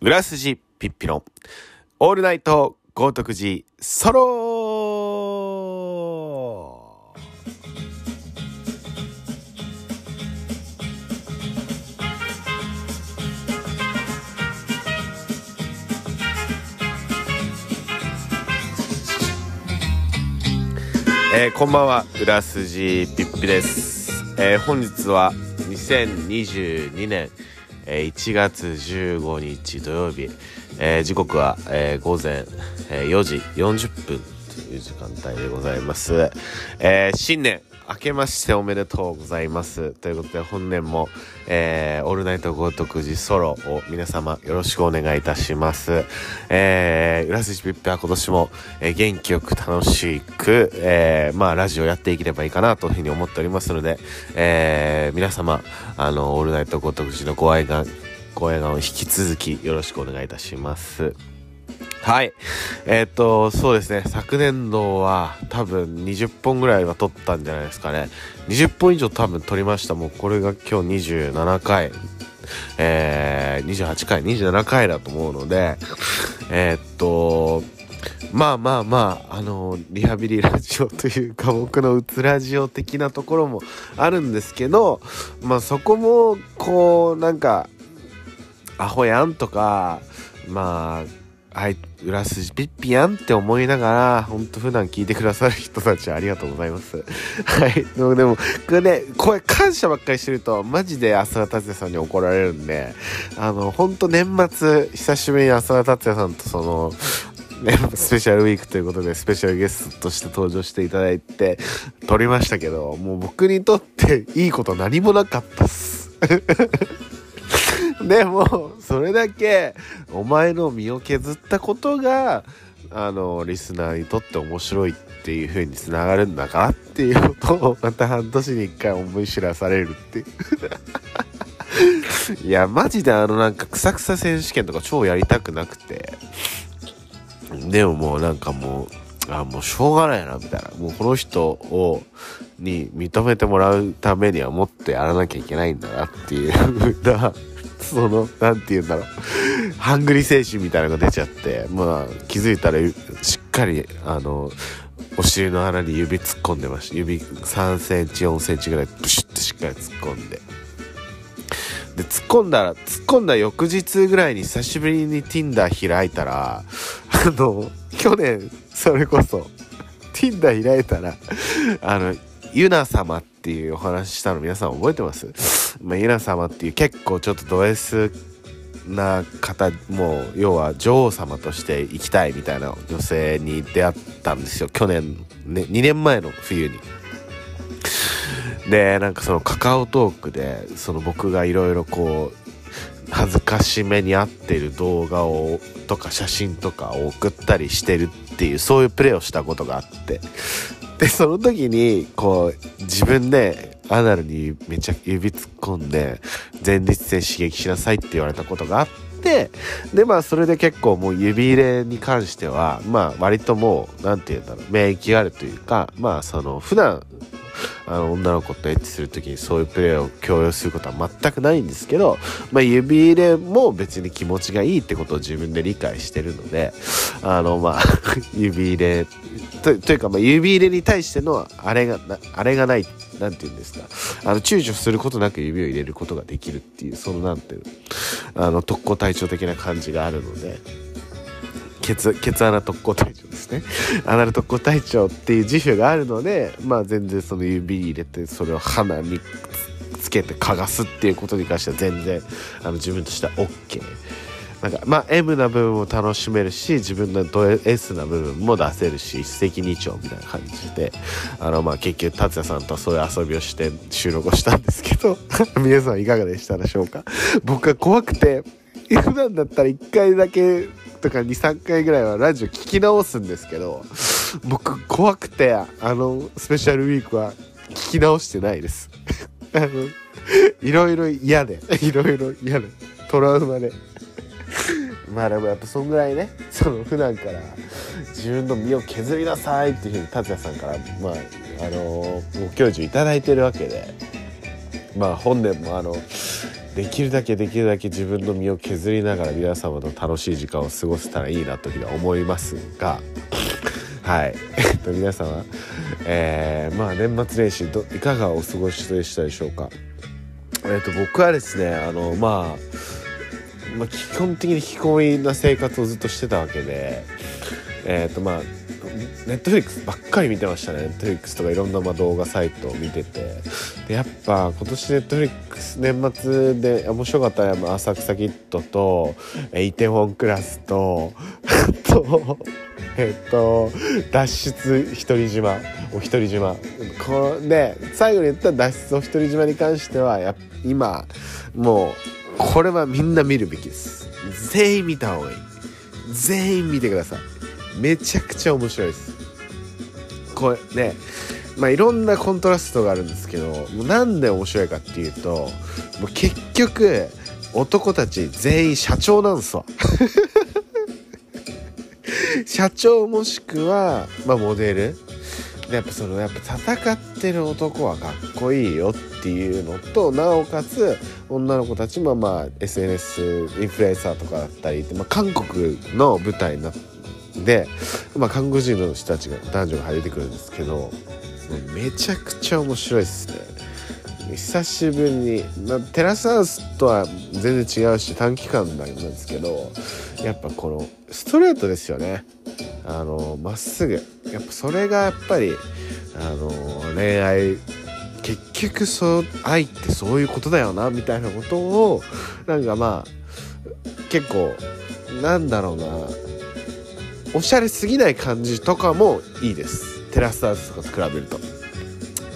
裏筋ピッピのオールナイト豪徳寺ソロえー、こんばんは。裏筋ピッピです、えー、本日は2022年、え1月15日土曜日、えー時刻は、えー午前、え4時40分という時間帯でございます、えー新年。明けましておめでとうございます。ということで本年も、えーオールナイト豪徳寺ソロを皆様よろしくお願いいたします。えー、浦筋ピッピは今年も、えー元気よく楽しく、えーまあラジオやっていければいいかなというふうに思っておりますので、えー皆様あのオールナイト豪徳寺のご愛願ご愛願を引き続きよろしくお願いいたします。はい。えーっと、そうですね。昨年度は多分20本ぐらいは撮ったんじゃないですかね。20本以上多分撮りました。もうこれが今日27回。えー、28回、27回だと思うので、えーっと、まあまあまあ、あの、リハビリラジオというか、僕のうつラジオ的なところもあるんですけど、まあそこも、こう、なんか、アホやんとか、まあ、はい、裏筋ピッピやんって思いながら、ほんと普段聞いてくださる人たちありがとうございます。はい。でも、でもこれね、これ感謝ばっかりしてると、マジで浅田達也さんに怒られるんで、あの、ほんと年末、久しぶりに浅田達也さんとその、ね、スペシャルウィークということで、スペシャルゲストとして登場していただいて、撮りましたけど、もう僕にとっていいこと何もなかったっす。でもそれだけお前の身を削ったことがあのリスナーにとって面白いっていう風につながるんだからっていうことをまた半年に一回思い知らされるっていう。いやマジであのなんかくさくさ選手権とか超やりたくなくて。でももうなんかもうあもうしょうがないなみたいな。もうこの人をに認めてもらうためにはもっとやらなきゃいけないんだなっていう風なそのなんて言うんだろう。ハングリー精神みたいなのが出ちゃってまあ気づいたらしっかりあのお尻の穴に指突っ込んでました。指3センチ4センチぐらいブシュッてしっかり突っ込んで。で突っ込んだら突っ込んだ翌日ぐらいに久しぶりに Tinder 開いたらあの去年それこそ Tinder 開いたらあのユナ様っていうお話したの皆さん覚えてます、まあ、ユナ様っていう結構ちょっとド S な方もう要は女王様として生きたいみたいな女性に出会ったんですよ去年ね2年前の冬に。でなんかそのカカオトークでその僕がいろいろこう恥ずかしめに合ってる動画をとか写真とかを送ったりしてるっていうそういうプレーをしたことがあってでその時にこう自分でアナルにめっちゃ指突っ込んで前立腺刺激しなさいって言われたことがあってでまあそれで結構もう指入れに関してはまあ割ともう何て言うんだろう免疫があるというかまあその普段あの女の子とエッチする時にそういうプレーを強要することは全くないんですけど、まあ、指入れも別に気持ちがいいってことを自分で理解してるのであのまあ 指入れというか、まあ、指入れに対してのあれがあれがないなんて言うんですか。あの躊躇することなく指を入れることができるっていうそのなんていうのあの特攻隊長的な感じがあるので。ケツケツ穴特攻隊長ですね。アナル特攻隊長っていう自負があるのでまあ全然その指入れてそれを鼻につけて嗅がすっていうことに関しては全然あの自分としては OK なんかまあ M な部分も楽しめるし自分のド S な部分も出せるし一石二鳥みたいな感じで。あのまあ結局達也さんとそういう遊びをして収録をしたんですけど 皆さんいかがでしたでしょうか？僕は怖くて普段だったら1回だけとか23回ぐらいはラジオ聞き直すんですけど僕怖くてあのスペシャルウィークは聞き直してないです。あのいろいろ嫌でいろいろ嫌でトラウマで。まあでもやっぱそんぐらいね その普段から自分の身を削りなさいっていうふうに達也さんからまああのご教授いただいてるわけでまあ本年もあのできるだけできるだけ自分の身を削りながら皆様と楽しい時間を過ごせたらいいなというふうには思いますが はい。えっと皆様、えー、まあ年末年始どいかがお過ごしでしたでしょうか？えっと僕はですねあのまあまあ、基本的に引きこもりな生活をずっとしてたわけでえっ、とまあネットフリックスばっかり見てましたね。ネットフリックスとかいろんなま動画サイトを見てて。でやっぱ今年ネットフリックス年末で面白かったのは浅草キッドとイテウォンクラスとあとえっと脱出一人島お一人島。こで最後に言った脱出お一人島に関してはや今もうこれはみんな見るべきです。全員見た方がいい。全員見てください。めちゃくちゃ面白いです。これねまあいろんなコントラストがあるんですけどもうなんで面白いかっていうともう結局男たち全員社長なんすわ。社長もしくは、まあ、モデル。やっぱそのやっぱ戦ってる男はかっこいいよっていうのとなおかつ女の子たちもまあ SNS インフルエンサーとかだったりまあ、韓国の舞台なでまあ、韓国人の人たちが男女が入れてくるんですけどめちゃくちゃ面白いですね。久しぶりに、まあ、テラスハウスとは全然違うし短期間なんですけどやっぱこのストレートですよね。あのまっすぐ。やっぱそれがやっぱりあの恋愛結局そう愛ってそういうことだよなみたいなことをなんかまあ結構なんだろうなおしゃれすぎない感じとかもいいです。テラスハウスとかと比べると。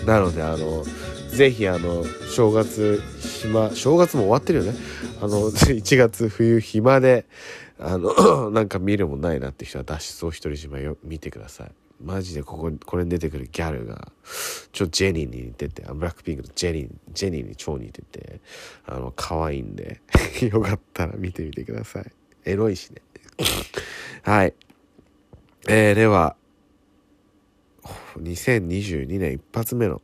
なのであの ぜひあの正月暇正月も終わってるよね。あの 1月冬暇であの なんか見るもないなって人は脱出を独り占めよ見てください。マジでこここれに出てくるギャルがちょジェニーに似ててブラックピンクのジェニージェニーに超似ててあの可愛いんで よかったら見てみてください。エロいしね。はい。えー、では2022年一発目の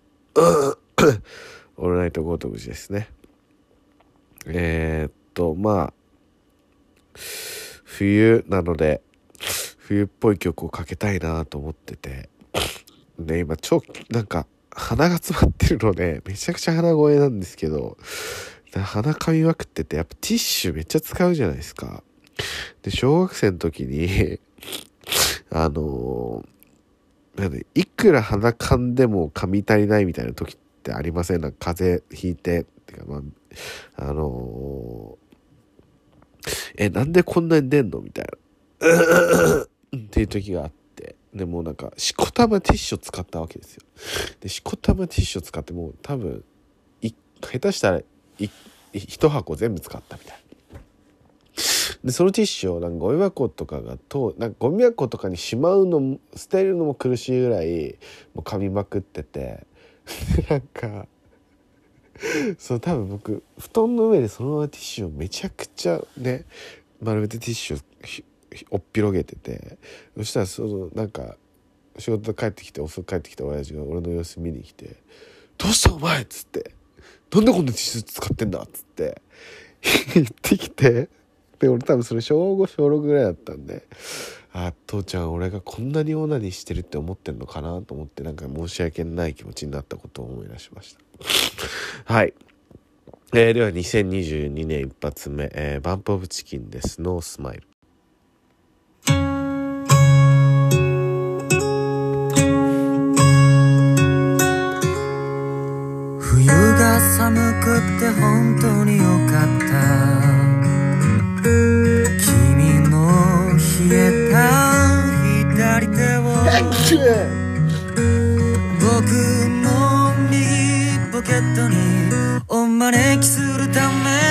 オールナイトゴートブジですね。えー、っとまあ冬なので冬っぽい曲をかけたいなと思ってて。ね今超なんか鼻が詰まってるのでめちゃくちゃ鼻声なんですけど鼻かみまくっててやっぱティッシュめっちゃ使うじゃないですか。で小学生の時にあのー、なんでいくら鼻かんでも噛み足りないみたいな時ってありませんなんか風邪ひいてっていうかまああのーえ、なんでこんなに出んの？みたいな。っていう時があって。でもなんか、しこたまティッシュを使ったわけですよ。で、しこたまティッシュを使ってもう多分、い、下手したら、い、一箱全部使ったみたいな。でそのティッシュをなんかゴミ箱とかがとなんかゴミ箱とかにしまうのも捨てるのも苦しいぐらいもう噛みまくってて なんかそう多分僕布団の上でそのままティッシュをめちゃくちゃね丸めてティッシュをおっぴろげててそしたらそのなんか仕事帰ってきて遅く帰ってきた親父が俺の様子見に来て「どうしたお前!」っつって「なんでこんなティッシュ使ってんだ!」っつって 言ってきてで俺多分それ小5小6ぐらいだったんであ父ちゃん俺がこんなにオナニーしてるって思ってんのかなと思ってなんか申し訳ない気持ちになったことを思い出しました。はい。えー、では2022年一発目、えー、バンプオブチキンです。ノースマイル。冬が寒くって本当によかった。僕の右ポケットにお招きするため。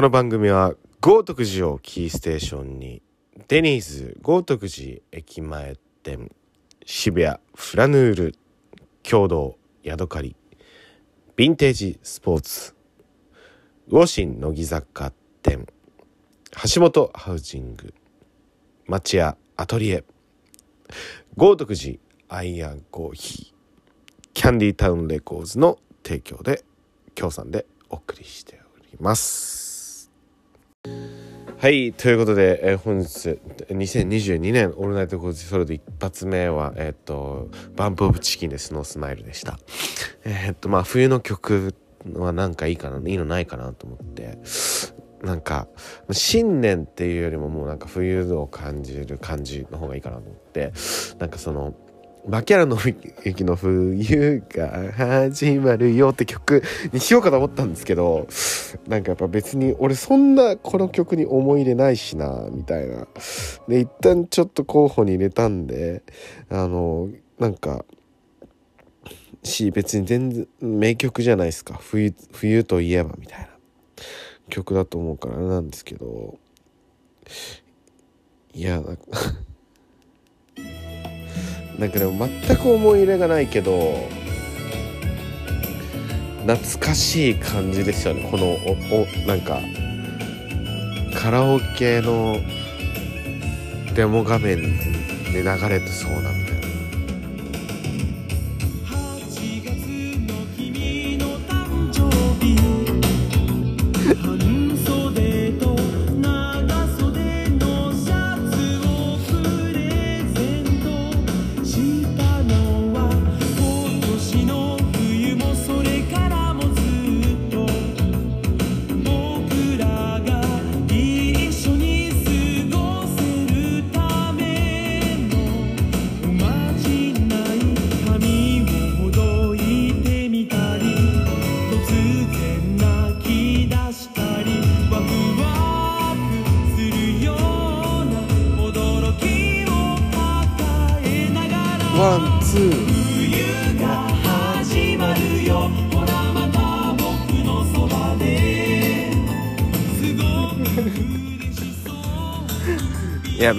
この番組は豪徳寺をキーステーションにデニーズ豪徳寺駅前店渋谷フラヌール共同ヤドカリヴィンテージスポーツ魚心乃木坂店橋本ハウジング町屋アトリエ豪徳寺アイアンコーヒーキャンディタウンレコーズの提供で協賛でお送りしております。はいということで、えー本日2022年オールナイトコーチソロで一発目はえっ、とバンプオブチキンでスノースマイルでした。えっ、とまあ冬の曲はなんかいいかないいのないかなと思って。なんか新年っていうよりももうなんか冬を感じる感じの方がいいかなと思って。なんかそのバキャラの駅の冬が始まるよって曲にしようかと思ったんですけどなんかやっぱ別に俺そんなこの曲に思い入れないしなみたいな。で一旦ちょっと候補に入れたんであのなんかし別に全然名曲じゃないですか。冬冬といえばみたいな。曲だと思うからなんですけど。いやなんかなんかでも全く思い入れがないけど懐かしい感じですよね。このおおなんかカラオケのデモ画面で流れてそうなみたいな。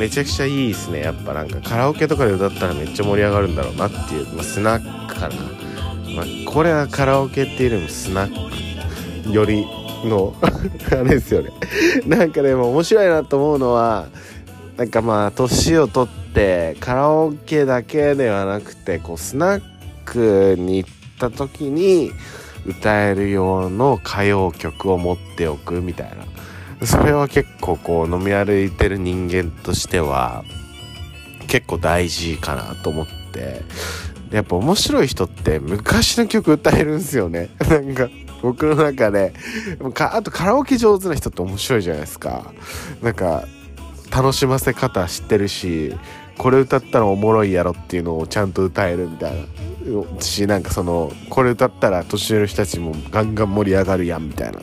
めちゃくちゃいいですね。やっぱなんかカラオケとかで歌ったらめっちゃ盛り上がるんだろうなっていう、まあ、スナックかな、まあ、これはカラオケっていうよりもスナックよりの あれですよね。なんかでも面白いなと思うのはなんかまあ年を取ってカラオケだけではなくてこうスナックに行った時に歌える用の歌謡曲を持っておくみたいな。それは結構こう飲み歩いてる人間としては結構大事かなと思って。やっぱ面白い人って昔の曲歌えるんですよね。なんか僕の中で。あとカラオケ上手な人って面白いじゃないですか。なんか楽しませ方知ってるしこれ歌ったらおもろいやろっていうのをちゃんと歌えるみたいな。しなんかそのこれ歌ったら年上の人たちもガンガン盛り上がるやんみたいな。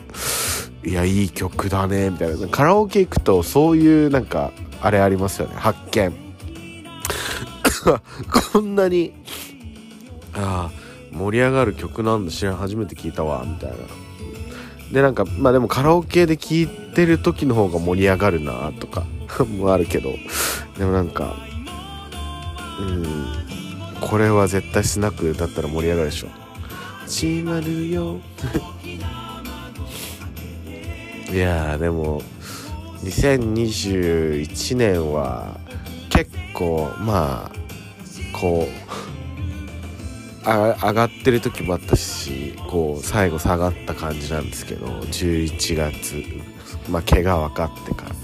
いやいい曲だねみたいな。カラオケ行くとそういうなんかあれありますよね。発見。こんなにああ盛り上がる曲なんだ。知らん初めて聞いたわみたいな。でなんかまあでもカラオケで聴いてる時の方が盛り上がるなとか もあるけど。でもなんかうんこれは絶対スナックで歌ったら盛り上がるでしょ。始まるよ。いやでも2021年は結構まあこうあ上がってる時もあったしこう最後下がった感じなんですけど11月まあ怪我分かってから。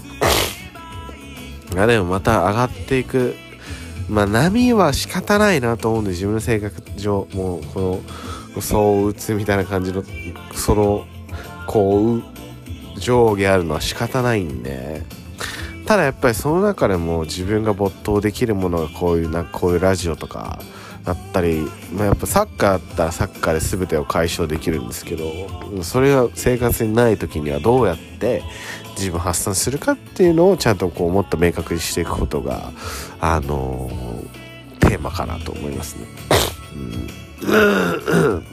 いやでもまた上がっていくまあ波は仕方ないなと思うんで自分の性格上もうこのそう打つみたいな感じのそのこう上下あるのは仕方ないんで。ただやっぱりその中でも自分が没頭できるものがこういうなこういうラジオとかだったり、まあ、やっぱサッカーだったらサッカーで全てを解消できるんですけどそれが生活にない時にはどうやって自分発散するかっていうのをちゃんとこうもっと明確にしていくことがあのーテーマかなと思いますね。うん。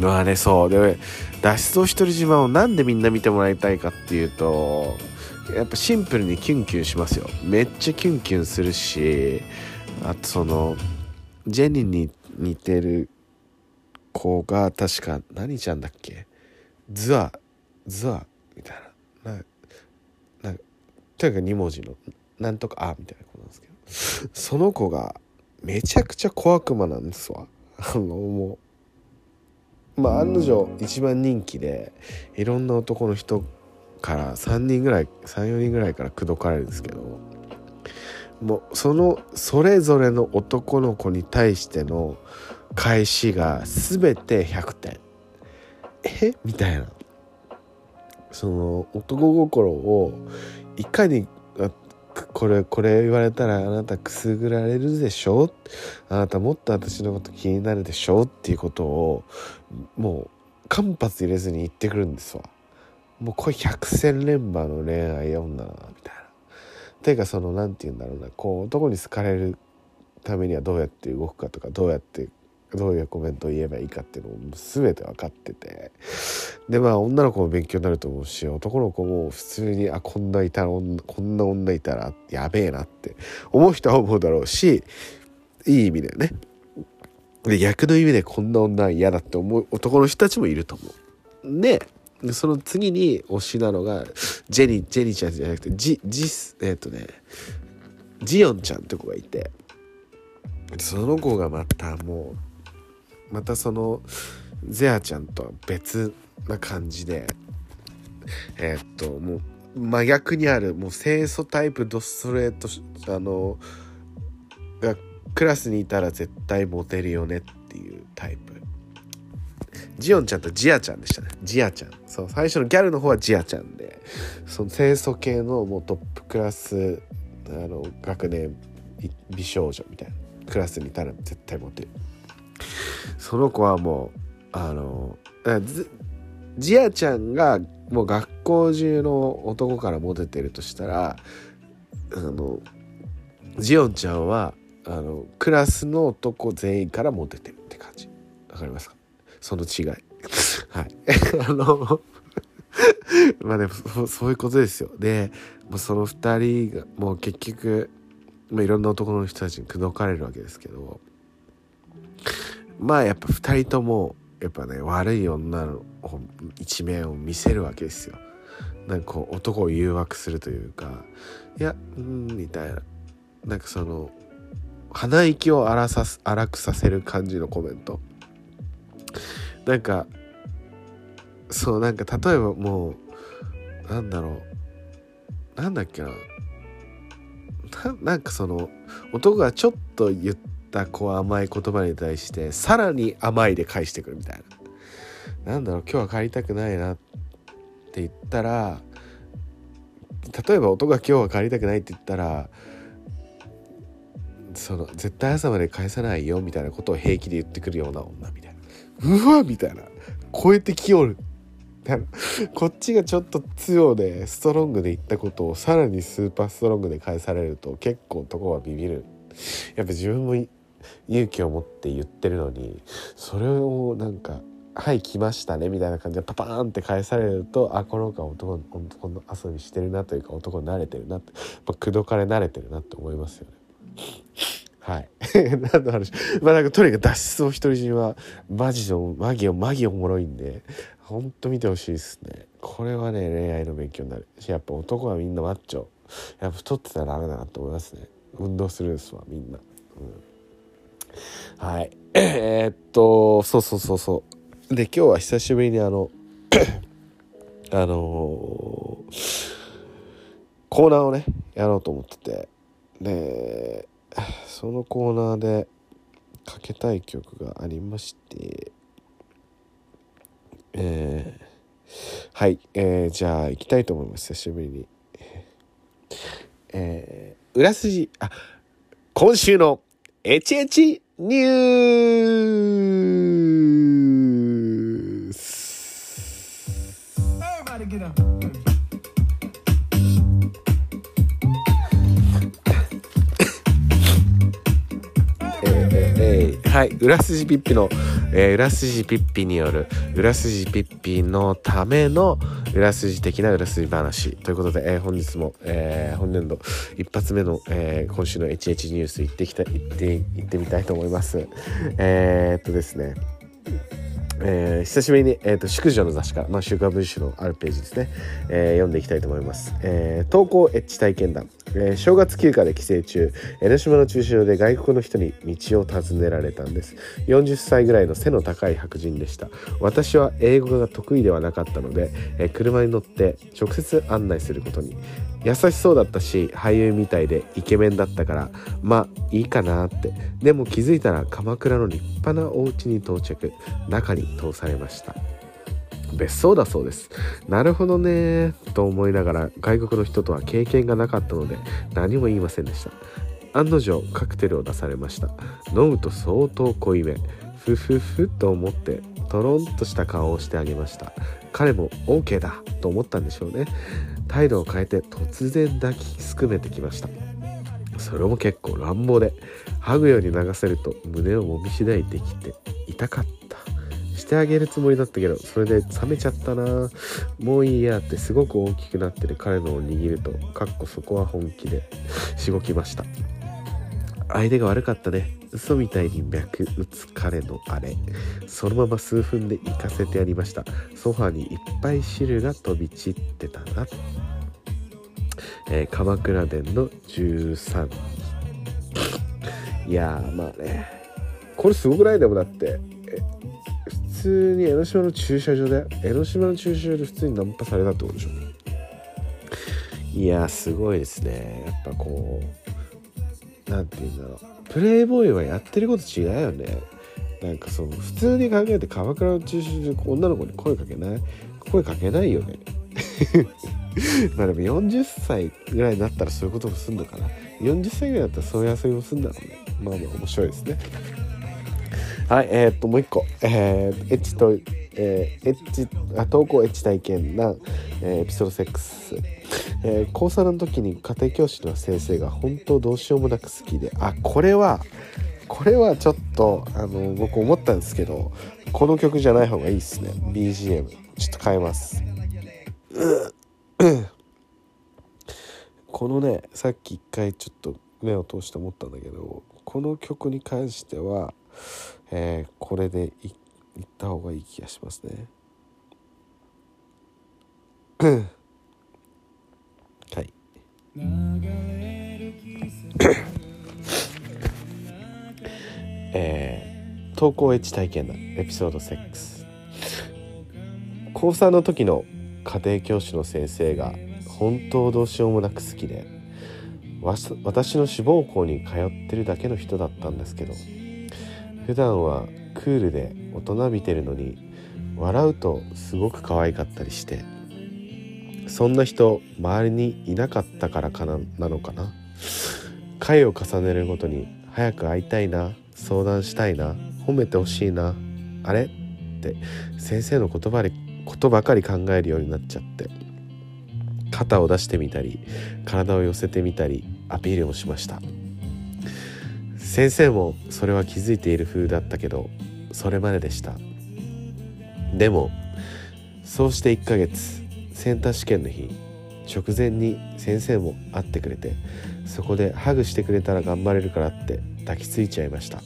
まあねそう。で脱出を独り島をなんでみんな見てもらいたいかっていうとやっぱシンプルにキュンキュンしますよ。めっちゃキュンキュンするしあとそのジェニーに似てる子が確か何ちゃんだっけ？ズアズアみたいな。ななとにかく2文字のなんとかあみたいな子なんですけど。その子がめちゃくちゃ小悪魔なんですわ。あのもうまあ案の定一番人気でいろんな男の人から3人ぐらい34人ぐらいから口説かれるんですけどもうそのそれぞれの男の子に対しての返しが全て100点。え？みたいな。その男心をいかにこれこれ言われたらあなたくすぐられるでしょ？あなたもっと私のこと気になるでしょ？っていうことをもう間髪入れずに言ってくるんですわ。もうこれ百戦錬磨の恋愛女だなみたいな。ていうかその何て言うんだろうな。こう男に好かれるためにはどうやって動くかとかどうやってどういうコメントを言えばいいかっていうのも全て分かってて。でまあ女の子も勉強になると思うし男の子も普通にあこんないたらこんな女いたらやべえなって思う人は思うだろうしいい意味だよね。で逆の意味でこんな女嫌だって思う男の人たちもいると思う。でその次に推しなのがジェニジェニちゃんじゃなくてジジスえっ、とねジヨンちゃんって子がいてその子がまたもうまたそのゼアちゃんとは別な感じでえっともう真逆にあるもう清楚タイプドストレートあのがクラスにいたら絶対モテるよねっていうタイプ。ジオンちゃんとジアちゃんでしたね。ジアちゃん。そう最初のギャルの方はジアちゃんで。その清楚系のもうトップクラスあの学年美少女みたいなクラスにいたら絶対モテる。その子はもうあのジアちゃんがもう学校中の男からモテてるとしたらあのジオンちゃんはあのクラスの男全員からモテてるって感じ。わかりますか？その違い。はい。あの まあでもそういうことですよ。でもうその2人がもう結局、まあ、いろんな男の人たちに口説かれるわけですけどまあやっぱ2人ともやっぱね悪い女の一面を見せるわけですよ。なんかこう男を誘惑するというかいやうんみたいな。なんかその鼻息を荒さ荒くさせる感じのコメント。なんかそうなんか例えばもうなんだろう。なんだっけななんかその男がちょっと言ったこう甘い言葉に対してさらに甘いで返してくるみたいな。なんだろう今日は帰りたくないなって言ったら例えば男が今日は帰りたくないって言ったらその絶対朝まで返さないよみたいなことを平気で言ってくるような女みたいな。うわみたいな。超えてきよる。こっちがちょっと強でストロングで言ったことをさらにスーパーストロングで返されると結構男はビビる。やっぱ自分も勇気を持って言ってるのにそれをなんか「はい来ましたね」みたいな感じでパパーンって返されるとあこの子は男男の遊びしてるなというか男に慣れてるなって口説かれ慣れてるなって思いますよね。はい。何の話？まあなんかとにかく脱出を独り占めはマジのマギオマギおもろいんでほんと見てほしいですね。これはね恋愛の勉強になるやっぱ男はみんなマッチョやっぱ太ってたらダメだなと思いますね。運動するんですわみんな。うん、はい。えー、っとそうそうそうそうで今日は久しぶりにあの あのー、コーナーをねやろうと思っててでそのコーナーでかけたい曲がありましてえー、はい、えー、じゃあ行きたいと思います。久しぶりに。えー、裏筋あ今週のエチエチニュース。はい。裏筋ピッピの、えー裏筋ピッピによる裏筋ピッピのための裏筋的な裏筋話。ということで、えー本日も、えー本年度一発目の、えー今週の HH ニュース行ってきた行って行ってみたいと思います。えーっとですね。えー久しぶりに、えー、と宿女の雑誌から、まあ、週刊文春のあるページですね、えー読んでいきたいと思います、えー投稿エッジ体験談、えー正月休暇で帰省中江ノ島の駐車場で外国の人に道を尋ねられたんです。40歳ぐらいの背の高い白人でした。私は英語が得意ではなかったので、えー車に乗って直接案内することに。優しそうだったし俳優みたいでイケメンだったからまあいいかなって。でも気づいたら鎌倉の立派なお家に到着。中に通されました。別荘だそうです。なるほどねと思いながら外国の人とは経験がなかったので何も言いませんでした。案の定カクテルを出されました。飲むと相当濃いめ。ふふふと思ってとろんとした顔をしてあげました。彼も OK だと思ったんでしょうね。態度を変えて突然抱きすくめてきました。それも結構乱暴でハグより流せると胸をもみしだいてきて痛かった。してあげるつもりだったけどそれで冷めちゃったな。もういいやってすごく大きくなってる彼のを握るとかっこそこは本気でしごきました。相手が悪かったね。嘘みたいに脈打つ彼のあれ。そのまま数分で行かせてやりました。ソファにいっぱい汁が飛び散ってたな。えー鎌倉殿の13いやまあね。これすごくない？でもだって普通に江ノ島の駐車場で江ノ島の駐車場で普通にナンパされたってことでしょ？いやすごいですね。やっぱこうなんて言うんだろう。プレイボーイはやってること違うよね。なんかその普通に考えて鎌倉の駐車場で女の子に声かけない？声かけないよね。まあでも40歳ぐらいになったらそういうこともすんのかな。40歳ぐらいだったらそういう遊びもすんだろうね。まあまあ面白いですね。はいえー、っともう一個。えー、エッチとえーエッチあ投稿エッチ体験な、えーエピソード6、えー高3の時に家庭教師の先生が本当どうしようもなく好きであこれはこれはちょっとあの僕思ったんですけどこの曲じゃない方がいいですね。BGM ちょっと変えます。このねさっき一回ちょっと目を通して思ったんだけどこの曲に関しては、えーこれでいいった方がいい気がしますね。えー、投稿エッチ体験談エピソード6高3の時の家庭教師の先生が本当どうしようもなく好きでわし私の志望校に通ってるだけの人だったんですけど普段はクールで大人びてるのに笑うとすごく可愛かったりしてそんな人周りにいなかったからかななのかな？回を重ねるごとに早く会いたいな相談したいな褒めてほしいなあれ？って先生の言葉でことばかり考えるようになっちゃって肩を出してみたり体を寄せてみたりアピールもしました。先生もそれは気づいている風だったけどそれまででした。でもそうして1ヶ月センター試験の日直前に先生も会ってくれてそこでハグしてくれたら頑張れるからって抱きついちゃいました。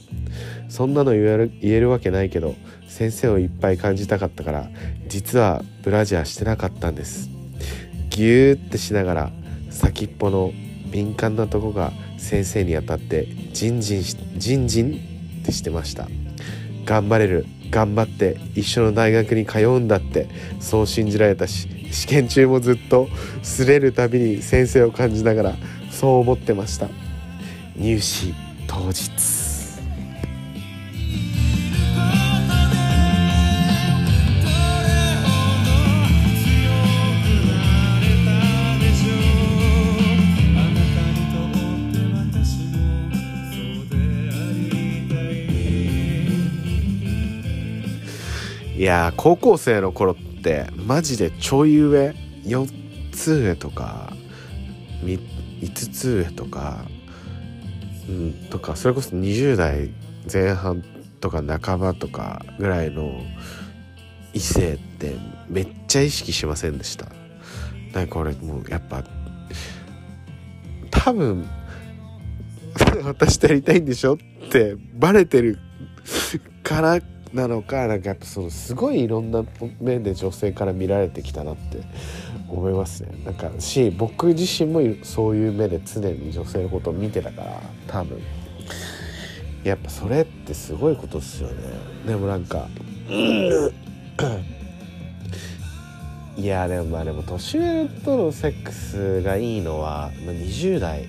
そんなの言える言えるわけないけど先生をいっぱい感じたかったから実はブラジャーしてなかったんです。ギューってしながら先っぽの敏感なとこが先生に当たってジンジンしジンジンってしてました。頑張れる頑張って一緒の大学に通うんだってそう信じられたし試験中もずっと擦れるたびに先生を感じながらそう思ってました。入試当日。いや高校生の頃ってマジでちょい上4つ上とか5つ上とか、うん、とかそれこそ20代前半とか仲間とかぐらいの異性ってめっちゃ意識しませんでした。だかこれもうやっぱ多分 私とやりたいんでしょってバレてるからなのかなんかやっぱそのすごいいろんな面で女性から見られてきたなって思いますね。なんかし僕自身もそういう目で常に女性のことを見てたから多分。やっぱそれってすごいことですよね。でもなんかいやでもまあでも年上とのセックスがいいのは、まあ、20代。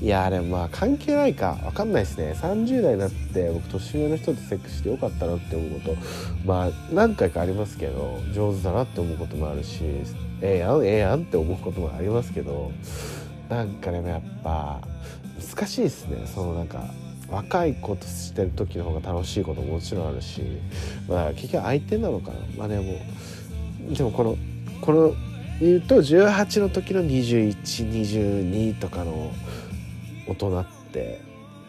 いやでもまあ関係ないか。分かんないですね。30代になって僕年上の人とセックスしてよかったなって思うこと。まあ何回かありますけど上手だなって思うこともあるしええやんええやんって思うこともありますけどなんかでもやっぱ難しいですね。そのなんか若い子としてる時の方が楽しいことももちろんあるし、まあ、結局相手なのかな。まあでもでもこのこの言うと18の時の2122とかの大人って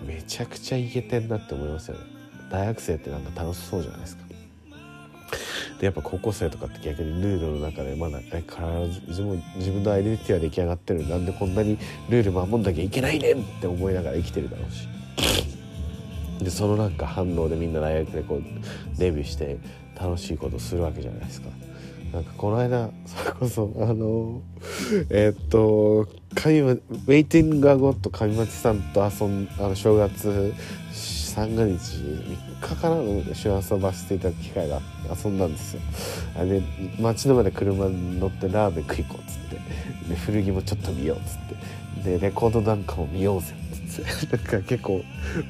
めちゃくちゃイケてんなって思いますよね。大学生ってなんか楽しそうじゃないですか。でやっぱ高校生とかって逆にルールの中でまだ必ず自分自分のアイデンティティは出来上がってる。なんでこんなにルール守んなきゃいけないねんって思いながら生きてるだろうし。でそのなんか反応でみんな大学でこうデビューして楽しいことするわけじゃないですか。なんかこの間それこそあのえ、っと上ウェイティングアゴット上町さんと遊んあの正月三が日3日からの一緒に遊ばせていただく機会が遊んだんですよ。あれ街の前で車に乗ってラーメン食い行こうっつってで古着もちょっと見ようっつってでレコードなんかも見ようぜっつって なんか結構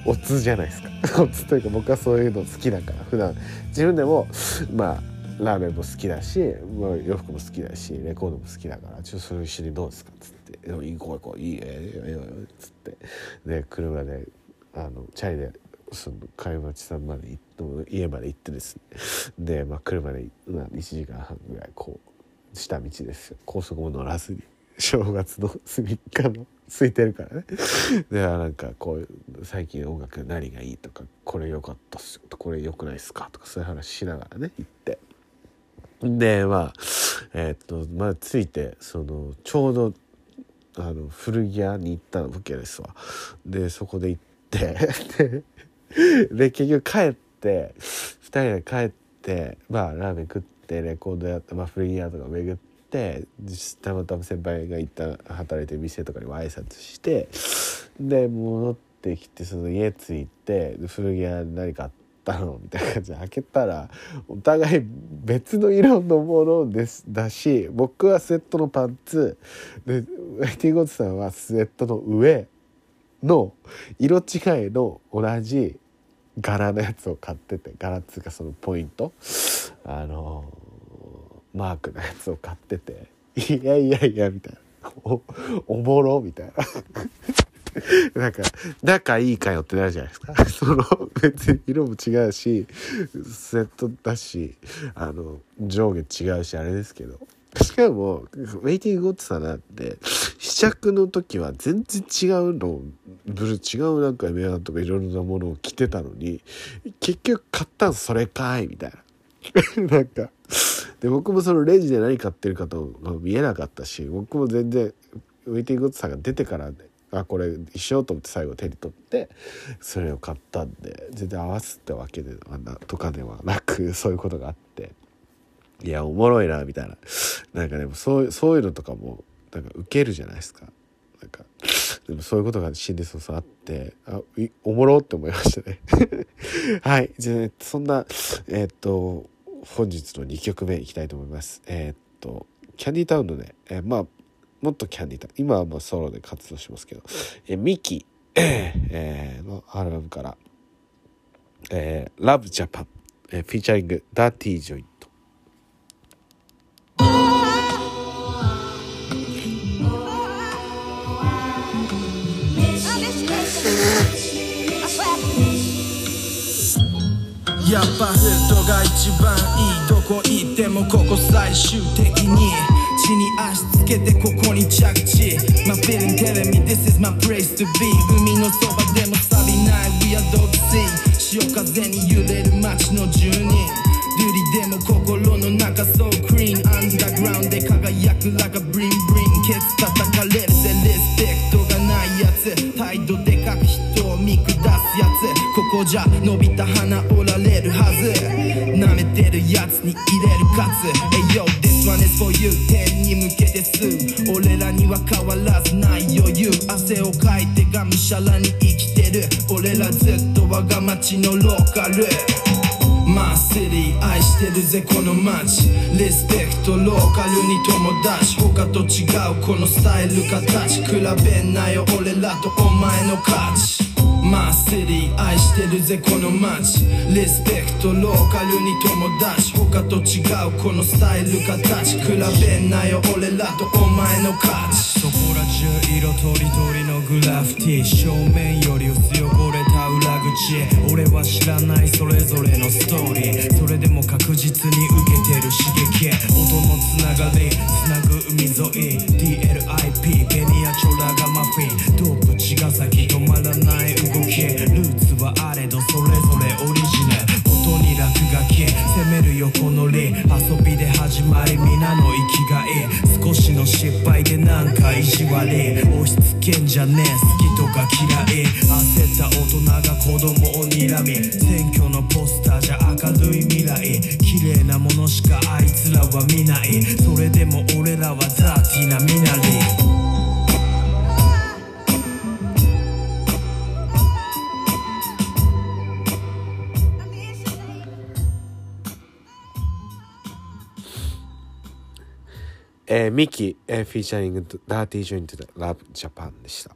オツじゃないですか。オツというか僕はそういうの好きだから普段自分でもまあラーメンも好きだし、まあ、洋服も好きだしレコードも好きだから「ちょっとそれ一緒にどうですか?」っつって「行こう行こういいよいいよいいよ」っつって。で車であのチャリでその貝町さんまで家まで行ってですね。で、まあ、車で、1時間半ぐらいこう下道ですよ。高速も乗らずに正月の隅っかの空いてるからね。でなんかこう最近音楽何がいいとかこれ良かったっすよこれ良くないっすかとかそういう話しながらね行って。でまあえー、っとまあ着いてそのちょうどあの古着屋に行ったわけですわ。でそこで行って で結局帰って2人で帰ってまあラーメン食ってレコードやって、まあ、古着屋とか巡ってたまたま先輩が行った働いてる店とかにも挨拶してで戻ってきてその家着いて古着屋何かあったのみたいな感じで開けたらお互い別の色のものですだし僕はスウェットのパンツでティーゴッツさんはスウェットの上の色違いの同じ柄のやつを買ってて柄っつうかそのポイントあのマークのやつを買ってて「いやいやいや」みたいな「おおもろ」みたいな。なんか仲いいかよってなるじゃないですか。その別に色も違うしスウェットだしあの上下違うしあれですけど。しかもウェイティングゴッツさんなんて試着の時は全然違うのブル違うなんかエメアンとかいろんなものを着てたのに結局買ったんそれかいみたいな。なんかで僕もそのレジで何買ってるかと見えなかったし僕も全然ウェイティングゴッツさんが出てからあこれ一緒と思って最後手に取ってそれを買ったんで全然合わせたわけではなとかではなく そういうことがあっていやおもろいなみたいな。なんかでもそうそういうのとかもなんかウケるじゃないですか。なんかでもそういうことが心理操作あってあおもろって思いましたね。はい。じゃあ、そんなえー、っと本日の2曲目いきたいと思います。えー、っとキャンディータウンのね、えー、まあもっとキャンディータ今はもうソロで活動しますけど、えミキ、えー、のアルバムから「えー、ラブジャパン、えー、フィーチャリングダーティージョイント」やっぱフットが一番いいどこ行ってもここ最終的に地に足つけてここに着地。My feeling telling me this is my place to be. 海のそばでも錆びない。We are dog sea. 潮風に揺れる街の住人。ドゥリでも心の中 so clean アンダーグラウンドで輝く like a bling bling ケツ叩かれるぜ。リスペクトがないやつ。態度でかく見下すやつ。ここじゃ伸びた花折られるはず。舐めてるやつに入れるカツ Hey yo this one is for you 天に向けてす。俺らには変わらずない余裕。汗をかいてがむしゃらに生きてる。俺らずっと我が町のローカル。マーシティ愛してるぜこの街。リスペクトローカルに友達。他と違うこのスタイル形比べんなよ俺らとお前の価値。マーシティ愛してるぜこの街。リスペクトローカルに友達。他と違うこのスタイル形比べんなよ俺らとお前の価値。そこら中色とりどりのグラフティ正面より薄汚れた裏口俺は知らないそれぞれのストーリー。それでも確実に受けてる刺激音のつながりつなぐ海沿い。DLIP ベニアチョラガマフィンなんか意地悪い押し付けんじゃねえ。好きとか嫌い。焦った大人が子供を睨み。選挙のポスターじゃ明るい未来。綺麗なものしかあいつらは見ない。それでも俺らはザーティーな身なり。えーミキ、えーフィーチャリングダーティージョイントでラブジャパンでした、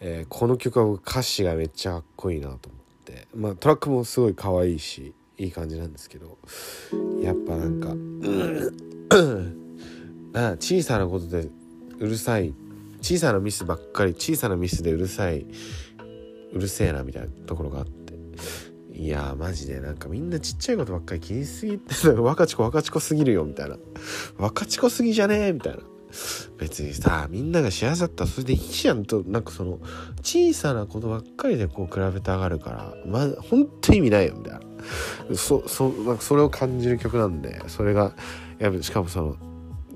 えーこの曲は歌詞がめっちゃかっこいいなと思って。まあトラックもすごい可愛いしいい感じなんですけど。やっぱなんかあ小さなことでうるさい。小さなミスばっかり小さなミスでうるさい。うるせえなみたいなところがあって。いやーマジでなんかみんなちっちゃいことばっかり気にしすぎて 若ち子若ち子すぎるよみたいな。若ち子すぎじゃねえみたいな。別にさみんなが幸せだったらそれでいいじゃんとなんかその小さなことばっかりでこう比べて上がるからまあ本当に意味ないよみたいな。そそなんかそれを感じる曲なんでそれがやっぱしかもその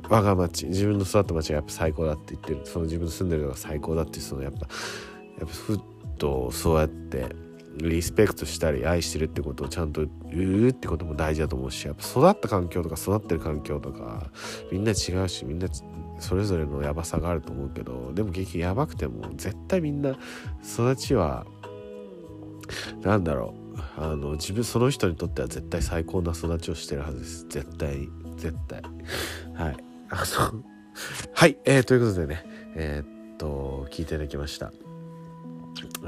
我が町自分の育った町がやっぱ最高だって言ってる。その自分の住んでるのが最高だっていうそのやっぱやっぱふっとそうやってリスペクトしたり愛してるってことをちゃんと言うってことも大事だと思うしやっぱ育った環境とか育ってる環境とかみんな違うしみんなそれぞれのヤバさがあると思うけどでも結局ヤバくても絶対みんな育ちはなんだろうあの自分その人にとっては絶対最高な育ちをしてるはずです。絶対絶対。はい。あのはい、えー、ということでねえーっと聞いていただきました。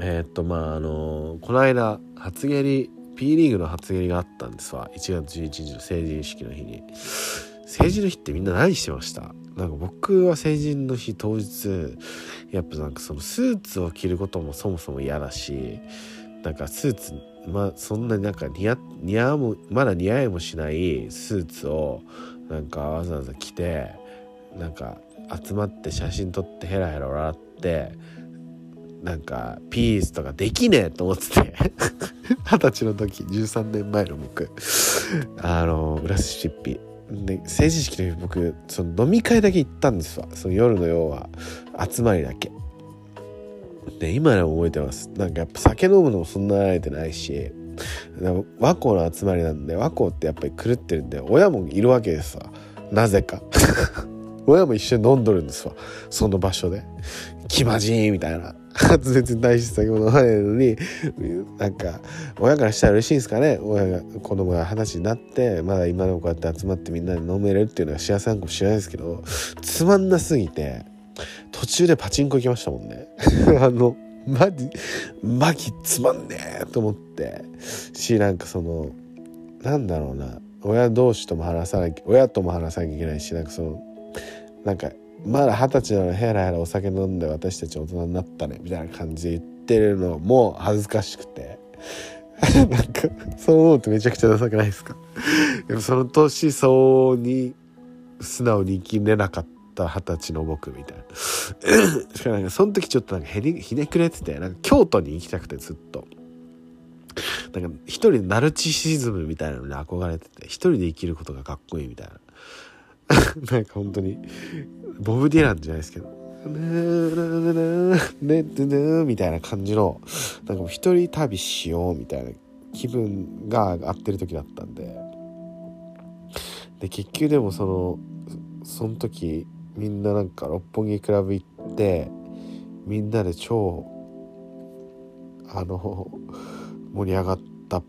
えーっとまああのこの間初蹴り P リーグの初蹴りがあったんですわ。1月11日の成人式の日に。成人の日ってみんな何してました？なんか僕は成人の日当日やっぱなんかそのスーツを着ることもそもそも嫌だしなんかスーツまあそんなになんか似合似合うもまだ似合いもしないスーツをなんかわざわざ着てなんか集まって写真撮ってヘラヘラ笑ってなんかピースとかできねえと思ってて。二十歳の時13年前の僕。あの浦スシッピ。で成人式の日僕その飲み会だけ行ったんですわ。その夜の要は集まりだけ。で今でも覚えてます。なんかやっぱ酒飲むのもそんな慣れてないし和光の集まりなんで和光ってやっぱり狂ってるんで親もいるわけですわ。なぜか。親も一緒に飲んどるんですわ。その場所で。気まじいみたいな。全然大して酒も飲まないのになんか親からしたら嬉しいんですかね？親が子供が二十歳になってまだ今でもこうやって集まってみんなで飲めれるっていうのが幸せなのかもしれないですけどつまんなすぎて途中でパチンコ行きましたもんね。あのマジマジつまんねえと思って。しなんかそのなんだろうな。親同士とも話さなきゃ親とも話さなきゃいけないしなんかそのなんかまだ二十歳なのヘラヘラお酒飲んで私たち大人になったねみたいな感じで言ってるのも恥ずかしくて。なんかそう思うとめちゃくちゃダサくないですか。でもその年相応に素直に生きれなかった二十歳の僕みたいな。しかもなんかその時ちょっとなんかひねくれててなんか京都に行きたくてずっと。なんか一人ナルチシズムみたいなのに憧れてて一人で生きることがかっこいいみたいな。なんか本当にボブ・ディランじゃないですけど「ねーねみたいな感じのなんかもう一人旅しようみたいな気分が上がってる時だったんで。で結局でもそのその時みんななんか六本木クラブ行ってみんなで超あの盛り上がったっ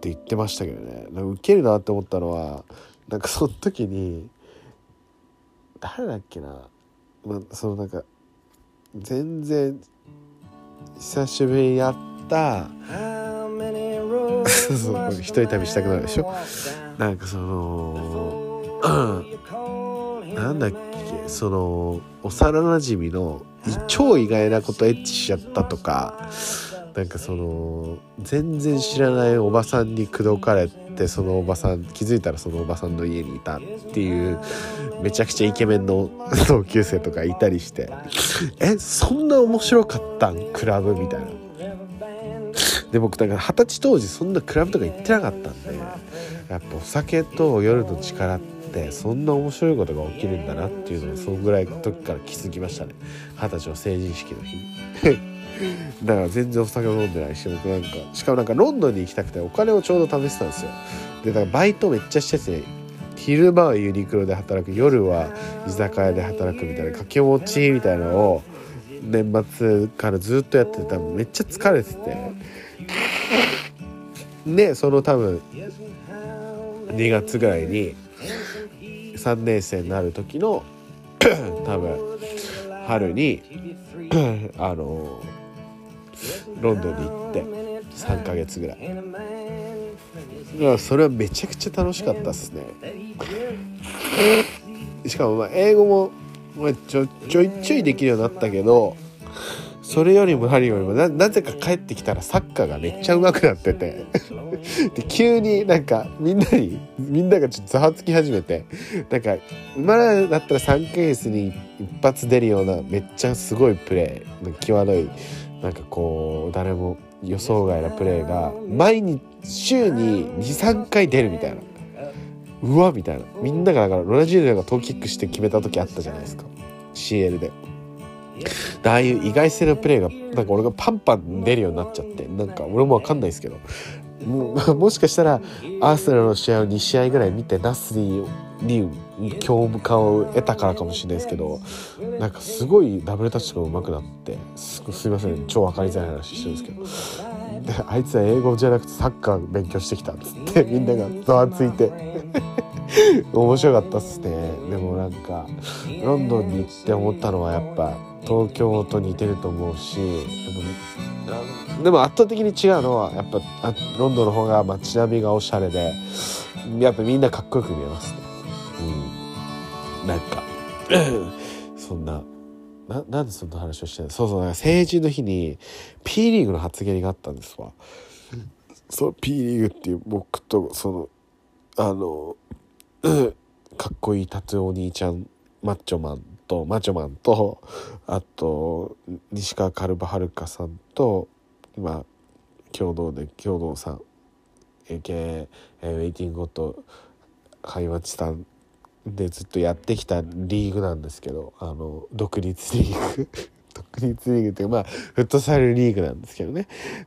て言ってましたけどね。なんかウケるなって思ったのはなんかその時に誰だっけな、まあ、そのなんか全然久しぶりに会ったそうそう一人旅したくなるでしょ？なんかそのなんだっけ？その幼なじみの超意外なことエッチしちゃったとかなんかその全然知らないおばさんに口説かれてそのおばさん気づいたらそのおばさんの家にいたっていうめちゃくちゃイケメンの 同級生とかいたりしてえそんな面白かったん？クラブみたいな。で僕だから二十歳当時そんなクラブとか行ってなかったんでやっぱお酒と夜の力ってそんな面白いことが起きるんだなっていうのをそのぐらいの時から気づきましたね。二十歳の成人式の日。だから全然お酒を飲んでないし僕なんかしかもなんかロンドンに行きたくてお金をちょうど貯めてたんですよ。でだからバイトめっちゃしてて昼間はユニクロで働く夜は居酒屋で働くみたいな掛け持ちみたいなのを年末からずっとやってて多分めっちゃ疲れてて。でその多分2月ぐらいに3年生になる時の 多分春に あのロンドンに行って3ヶ月ぐらい。だからそれはめちゃくちゃ楽しかったっすね。しかもまあ英語もまちょちょいちょいできるようになったけどそれよりも何よりもなぜか帰ってきたらサッカーがめっちゃ上手くなってて。で急になんかみんなにみんながちょっとざわつき始めてなんか今までだったら3ヶ月に一発出るようなめっちゃすごいプレーなんか際どいなんかこう誰も予想外なプレーが毎日週に23回出るみたいな。うわみたいな。みんながだからロナジーニョがトーキックして決めた時あったじゃないですか。CL で。ああいう意外性のプレーがなんか俺がパンパン出るようになっちゃって。なんか俺も分かんないですけど。もうもしかしたらアーセナルの試合を2試合ぐらい見てナスリに興味感を得たからかもしれないですけどなんかすごいダブルタッチが上手くなってすすいません超分かりづらい話してるんですけどであいつは英語じゃなくてサッカー勉強してきたっつって みんながざわついて 面白かったっすね。でもなんかロンドンに行って思ったのはやっぱ東京と似てると思うしでも圧倒的に違うのはやっぱロンドンの方が街並みがおしゃれでやっぱみんなかっこよく見えますね。うん。なんか そんなななんでそんな話をしてるそうそう成人の日に P リーグの発言があったんですわ。そう P リーグっていう僕とそのあのかっこいいタトゥーお兄ちゃんマッチョマンとマッチョマンとあと西川カルバはるかさんと今共同で共同さん AK ウェイティングゴッドハイマチさんでずっとやってきたリーグなんですけどあの独立リーグ。独立リーグっていうまあフットサルリーグなんですけどね。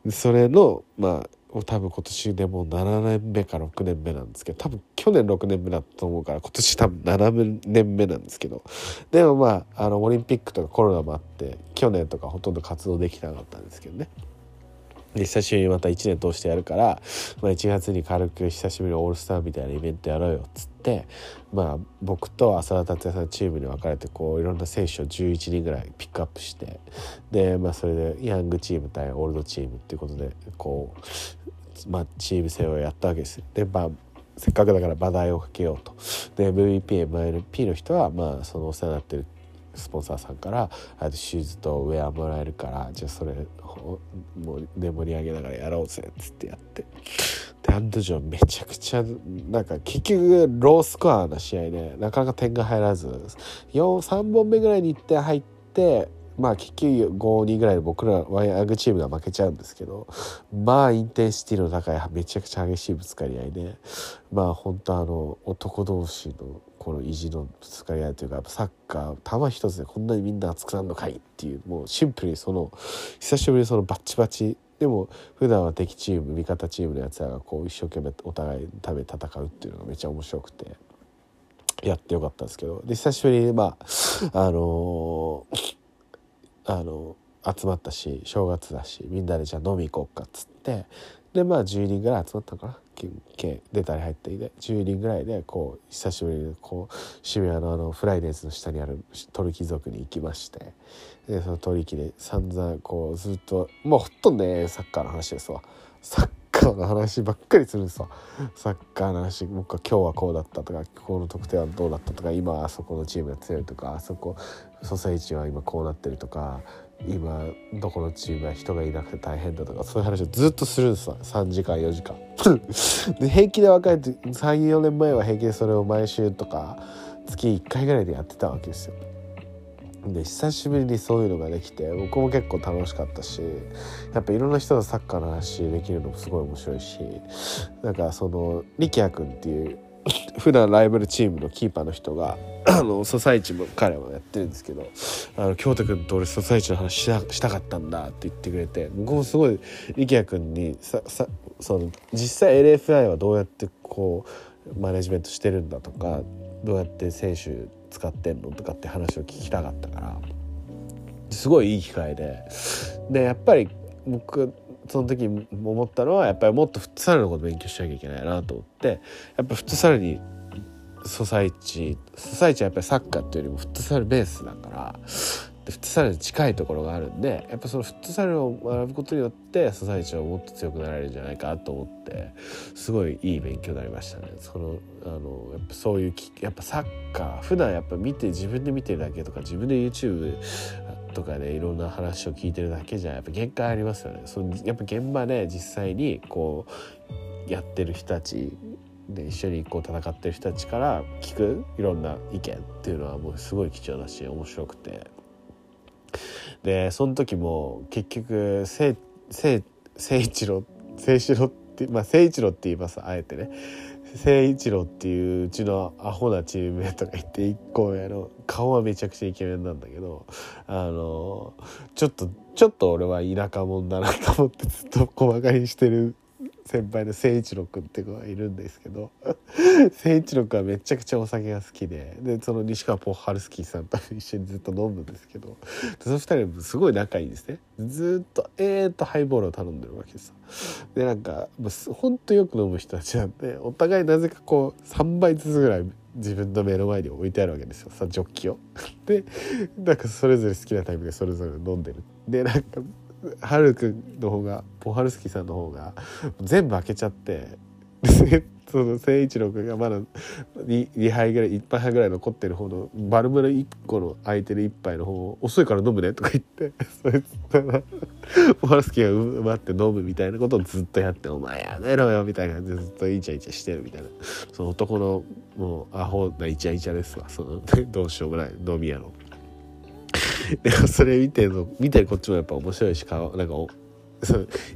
それのまあ多分今年でもう7年目か6年目なんですけど多分去年6年目だったと思うから今年多分7年目なんですけど。でもまああのオリンピックとかコロナもあって去年とかほとんど活動できなかったんですけどね。で久しぶりにまた1年通してやるから、まあ、1月に軽く久しぶりにオールスターみたいなイベントやろうよっつってまあ僕と浅田達也さんチームに分かれてこういろんな選手を11人ぐらいピックアップしてでまあそれでヤングチーム対オールドチームっていうことでこうまあチーム戦をやったわけですよ。でまあせっかくだから話題をかけようと。で MVP、MLP の人はまあそのお世話になってるスポンサーさんからあとシューズとウェアもらえるからじゃあそれもうで盛り上げながらやろうぜっつってやって。で案の定めちゃくちゃなんか結局ロースコアな試合でなかなか点が入らず3本目ぐらいに1点入ってまあ結局5人ぐらいで僕らワイヤグチームが負けちゃうんですけどまあインテンシティの高いめちゃくちゃ激しいぶつかり合いでまあ本当あの男同士のこの意地のぶつかり合いというかサッカー球一つでこんなにみんな熱くなるのかいっていうもうシンプルにその久しぶりにそのバッチバチでも普段は敵チーム味方チームのやつらがこう一生懸命お互いのため戦うっていうのがめっちゃ面白くてやってよかったんですけど。で久しぶりにまああのーあの集まったし正月だしみんなでじゃあ飲み行こうかっつってでまあ10人ぐらい集まったのかな。け出たり入ったりで10人ぐらいでこう久しぶりにこう渋谷のあのフライデーズの下にある鳥貴族に行きましてでその鳥貴で散々こうずっともうほとんどねサッカーの話ですわ。サッカーの話ばっかりするんですわ。サッカーの話僕は今日はこうだったとかこの得点はどうだったとか今あそこのチームが強いとかあそこソサイチは今こうなってるとか今どこのチームは人がいなくて大変だとかそういう話をずっとするんですわ3時間4時間。で平気で若い34年前は平気でそれを毎週とか月1回ぐらいでやってたわけですよ。で久しぶりにそういうのができて僕も結構楽しかったしやっぱいろんな人とサッカーの話できるのもすごい面白いしなんかその力也君っていう普段ライバルチームのキーパーの人が あのソサイチも彼もやってるんですけど「あの京都君と俺ソサイチの話したしたかったんだ」って言ってくれて僕もすごい力也君にささその実際 LFI はどうやってこうマネジメントしてるんだとかどうやって選手使ってんのとかって話を聞きたかったからすごいいい機会で。でやっぱり僕その時思ったのはやっぱりもっとフットサルのこと勉強しなきゃいけないなと思ってやっぱフットサルにソサイチソサイチはやっぱりサッカーっていうよりもフットサルベースだからでフットサルに近いところがあるんでやっぱそのフットサルを学ぶことによってソサイチはもっと強くなれるんじゃないかと思ってすごいいい勉強になりましたね。そのあのやっぱそういうやっぱサッカー普段やっぱ見て自分で見てるだけとか自分で YouTube とかでいろんな話を聞いてるだけじゃやっぱ限界ありますよね。そのやっぱ現場で実際にこうやってる人たちで一緒にこう戦ってる人たちから聞くいろんな意見っていうのはもうすごい貴重だし面白くて。でその時も結局聖一郎聖一郎ってまあ聖一郎って言いますあえてね。誠一郎っていううちのアホなチームメートがいて一個上の顔はめちゃくちゃイケメンなんだけどあのちょっとちょっと俺は田舎者だなと思ってずっと小馬鹿にしてる先輩の誠一郎君っていう子がいるんですけど 誠一郎君はめちゃくちゃお酒が好きででその西川ポッハルスキーさんと一緒にずっと飲むんですけどその二人すごい仲いいんですねずっとえーっとハイボールを頼んでるわけですでなんかほんとよく飲む人たちなんでお互いなぜかこう3倍ずつぐらい自分の目の前に置いてあるわけですよさジョッキを。でなんかそれぞれ好きなタイプでそれぞれ飲んでる。でなんかはるくんの方がポハルスキーさんの方が全部開けちゃって その誠一郎君がまだ 2, 2杯ぐらい1杯半ぐらい残ってる方のバルムの1個の空いてる1杯の方を「遅いから飲むね」とか言ってそいつがポハルスキーが奪って飲むみたいなことをずっとやって「お前やめろよ」みたいな感じでずっとイチャイチャしてるみたいな。その男のもうアホなイチャイチャですわ。そのどうしようもない。飲み屋の。でもそれ見てるの見てるこっちもやっぱ面白いしかなんか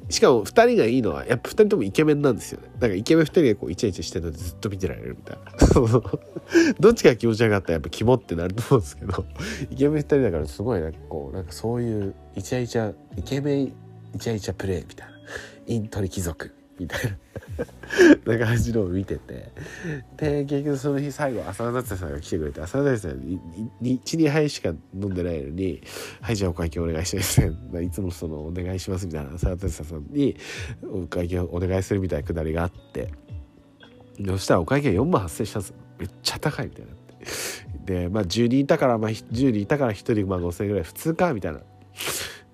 しかも2人がいいのはやっぱ2人ともイケメンなんですよね。なんかイケメン2人でこうイチャイチャしてるのでずっと見てられるみたいな。どっちが気持ち悪かったらやっぱキモってなると思うんですけど。イケメン2人だからすごいなんかこうなんかそういうイチャイチャイケメンイチャイチャプレイみたいな。イントリ貴族。みたいなな感じのを見ててで結局その日最後浅田達也さんが来てくれて浅田達也さん12杯しか飲んでないのに「はいじゃあお会計お願いします」いつもその「お願いします」みたいな浅田達也さんにお会計お願いするみたいなくだりがあってそしたらお会計4万8000したんですめっちゃ高いみたいなってでまあ10人いたからまあ10人いたから1人まあ5000円ぐらい普通かみたいな。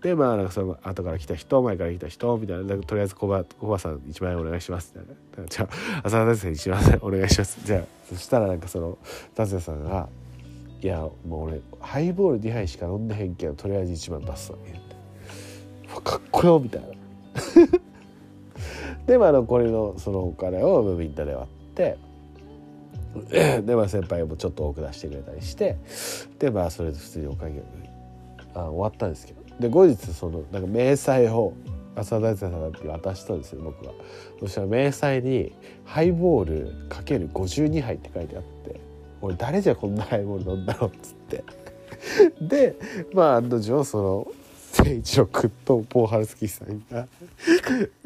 でまあなんかその後から来た人前から来た人みたいな。とりあえずコバコバさん1万円お願いしますみたいな。じゃあ浅田達也1万円お願いします。じゃあそしたらなんかその達也さんが「いやもう俺ハイボール2杯しか飲んでへんけどとりあえず1万出すわ」かっこよみたいな。でまあ残りのそのお金をみんなで割って でまあ先輩もちょっと多く出してくれたりしてでまあそれで普通にお会計あ終わったんですけど。で後日そのなんか明細を浅田大輔さんに渡したんですよ僕がそしたら明細に「ハイボールかける52杯」って書いてあって俺誰じゃこんなハイボール飲んだろうっつって。でまあ案の定その誠一郎君とポーハルスキーさんが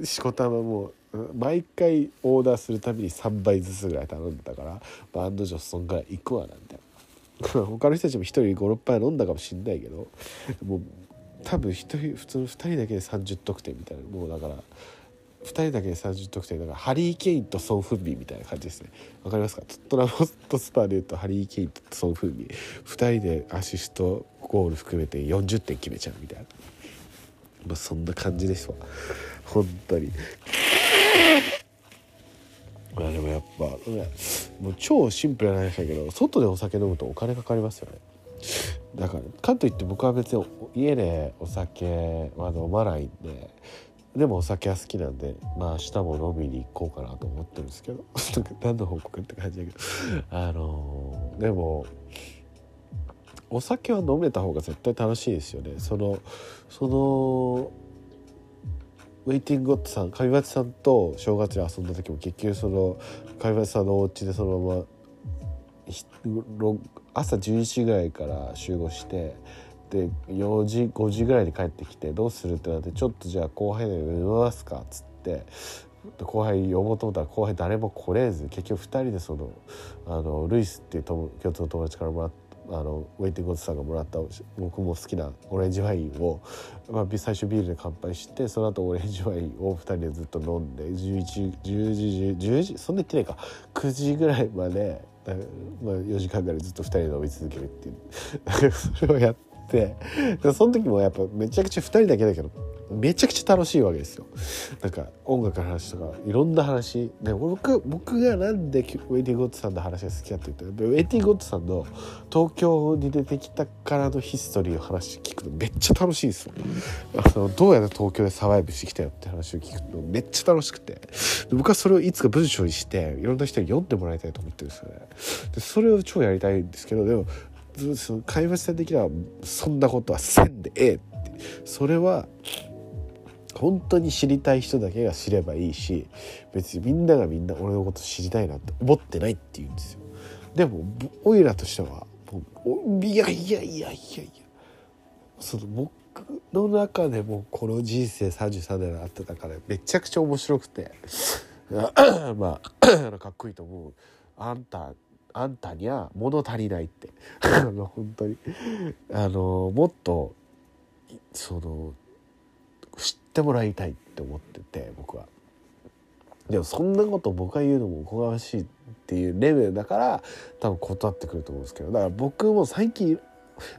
しこたまもう毎回オーダーするたびに3倍ずつぐらい頼んでたから、まあ、案の定そんぐらい行くわなみたいな他の人たちも1人56杯飲んだかもしんないけどもう多分1人普通の2人だけで30得点みたいなもうだから2人だけで30得点だからハリー・ケインとソン・フンビンみたいな感じですね。わかりますか？トットナムットスパーでいうとハリー・ケインとソン・フンビン2人でアシストゴール含めて40点決めちゃうみたいな。まあそんな感じですわ。本当に。まあでもやっぱ、もう超シンプルな話だけど外でお酒飲むとお金かかりますよね。だからかといって僕は別に家でお酒は飲まないんででもお酒は好きなんでまあ明日も飲みに行こうかなと思ってるんですけど 何の報告って感じだけどあのーでもお酒は飲めた方が絶対楽しいですよね。そのそのウェイティングゴッドさん上松さんと正月に遊んだ時も結局その上松さんのお家でそのままひろ朝11時ぐらいから集合してで4時5時ぐらいに帰ってきてどうするってなってちょっとじゃあ後輩で呼びますかっつって後輩呼ぼうと思ったら後輩誰も来れず結局2人でそのあのルイスっていう共通の友達からもらったあのウェイティングゴッドさんがもらった僕も好きなオレンジワインを、まあ、最初ビールで乾杯してその後オレンジワインを2人でずっと飲んで11時10時10時そんな言ってないか。9時ぐらいまで、まあ、4時間ぐらいずっと2人で飲み続けるっていう。それをやってその時もやっぱめちゃくちゃ2人だけだけどめちゃくちゃ楽しいわけですよ。なんか音楽の話とかいろんな話。で僕僕がなんでウェイティング・ゴッドさんの話が好きかっていうとウェイティング・ゴッドさんの東京に出てきたからのヒストリーの話聞くのめっちゃ楽しいですよ。どうやって東京でサバイブしてきたよって話を聞くのめっちゃ楽しくて。僕はそれをいつか文章にしていろんな人に読んでもらいたいと思ってるんですよね。でそれを超やりたいんですけどでもずその会話線的にはそんなことはせんでええって。それは本当に知りたい人だけが知ればいいし別にみんながみんな俺のこと知りたいなって思ってないって言うんですよ。でもぼオイラとしてはもういやいやいやいやいや。その僕の中でもこの人生33年あってたからめちゃくちゃ面白くて まあ かっこいいと思う。あんたあんたには物足りないって。あの本当に。あのもっとそのってもらいたいって思ってて僕は。でもそんなこと僕が言うのもおこがましいっていうレベルだから多分断ってくると思うんですけどだから僕も最近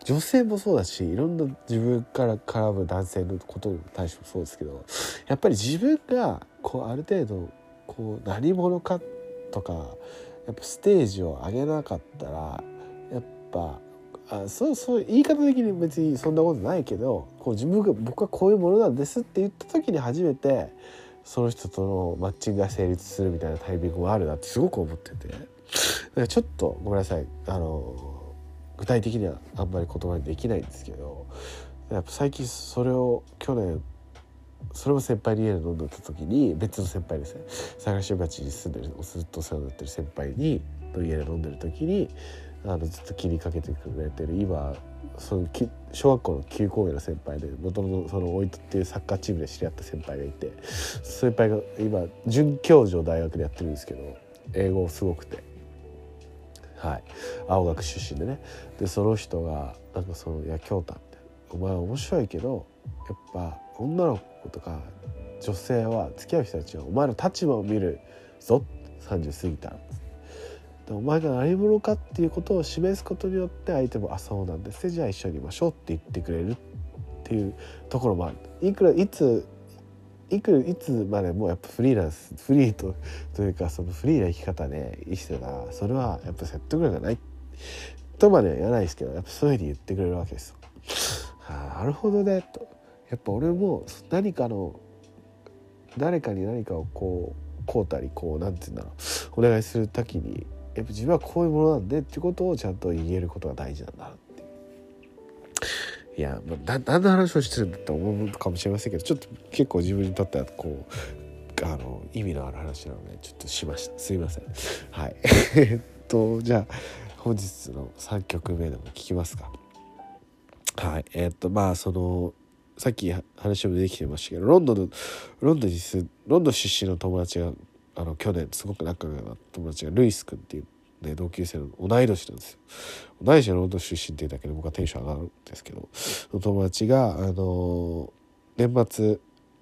女性もそうだしいろんな自分から絡む男性のことに対してもそうですけどやっぱり自分がこうある程度こう何者かとかやっぱステージを上げなかったらやっぱあそうそう言い方的に別にそんなことないけどこう自分が僕はこういうものなんですって言った時に初めてその人とのマッチングが成立するみたいなタイミングもあるなってすごく思ってて。だからちょっとごめんなさい。あの具体的にはあんまり言葉にできないんですけどやっぱ最近それを去年それも先輩に家で飲んでた時に別の先輩ですね。探し町に住んでるずっとお世話になってる先輩にの家で飲んでる時にあのずっと気にかけてくれてる。今そのき小学校の9校目の先輩で元々そのおいとっていうサッカーチームで知り合った先輩がいて先輩が今准教授を大学でやってるんですけど英語すごくて。はい。青学出身でね。でその人がなんかその「いや京太」って「お前面白いけどやっぱ女の子とか女性は付き合う人たちはお前の立場を見るぞ30過ぎたら」でお前が何者かっていうことを示すことによって相手も「あそうなんです。ねじゃあ一緒にいましょう」って言ってくれるっていうところもあるいくらいついくらいつまでもやっぱフリーランスフリーとというかそのフリーな生き方で生きてたらそれはやっぱ説得力がない。とまでは言わないですけどやっぱそういうふうに言ってくれるわけですよ。はあ、なるほどね。と。やっぱ俺も何かの誰かに何かをこうこうたりこうなんて言うんだろう。お願いする時にやっぱ自分はこういうものなんでってことをちゃんと言えることが大事なんだなっていや、まあ、何の話をしてるんだって思うかもしれませんけどちょっと結構自分にとってはこうあの意味のある話なのでちょっとしましたすいません。はい。えっとじゃあ本日の3曲目でも聞きますか。はい。えっとまあそのさっき話も出てきてましたけどロンドンのロンドンに住ロンドン出身の友達があの去年すごく仲が友達がルイス君っていう、ね、同級生の同い年なんですよ。同い年のロンドン出身っていうだけで僕はテンション上がるんですけどその友達があの年末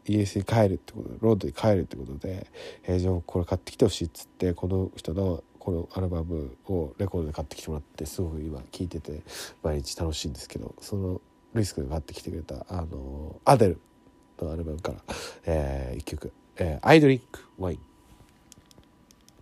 イギリスに帰るってことでロンドンに帰るってことで「えー、じゃあこれ買ってきてほしい」っつってこの人のこのアルバムをレコードで買ってきてもらってすごく今聴いてて毎日楽しいんですけどそのルイス君が買ってきてくれたあのアデルのアルバムから、えー、1曲「えー、I Drink Wine」How can one become so bounded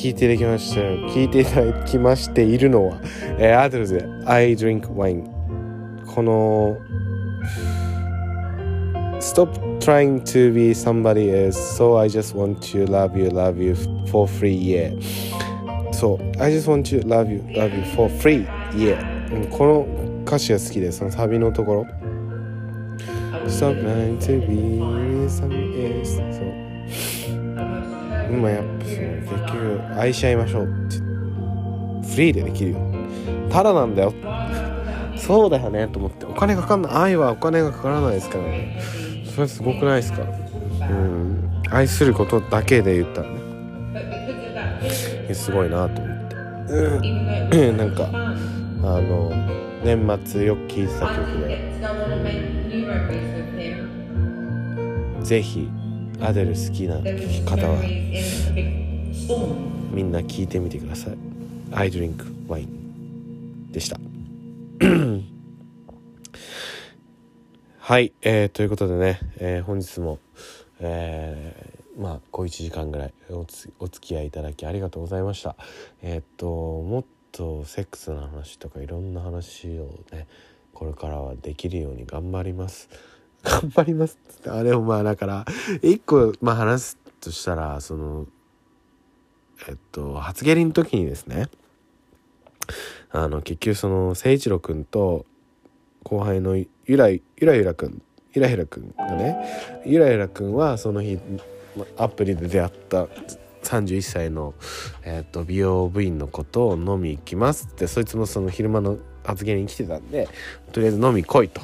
聞いていただきました聞いていただきましているのは、えーアドルズで「I drink wine」この「Stop trying to be somebody else so I just want to love you love you for free yeah」そう「I just want to love you love you for free yeah」この歌詞が好きでそのサビのところ「Stop trying to be somebody else」そうまあやっぱその結局愛し合いましょう。ってフリーでできるよ。ただなんだよ。そうだよねと思って。お金かかんない。愛はお金がかからないですからね。それすごくないですか？うん。愛することだけで言ったらね。すごいなと思って。うん。なんかあの年末よく聴いてた曲で。ぜひアデル好きな方は。みんな聞いてみてください「I drink wine」でした。はい、えーということでね、えー本日も、えーまあ小1時間ぐらいおつお付き合いいただきありがとうございました。えーっともっとセックスの話とかいろんな話をねこれからはできるように頑張ります頑張りますっつってあれもまあだから一個まあ話すとしたらそのえっと初蹴りの時にですねあの結局その誠一郎君と後輩のゆらゆらゆらくんゆらゆらくんがねゆらゆらくんはその日アプリで出会った31歳の、えっと美容部員の子とを飲み行きますってそいつもその昼間の発言に来てたんでとりあえず飲み来いと。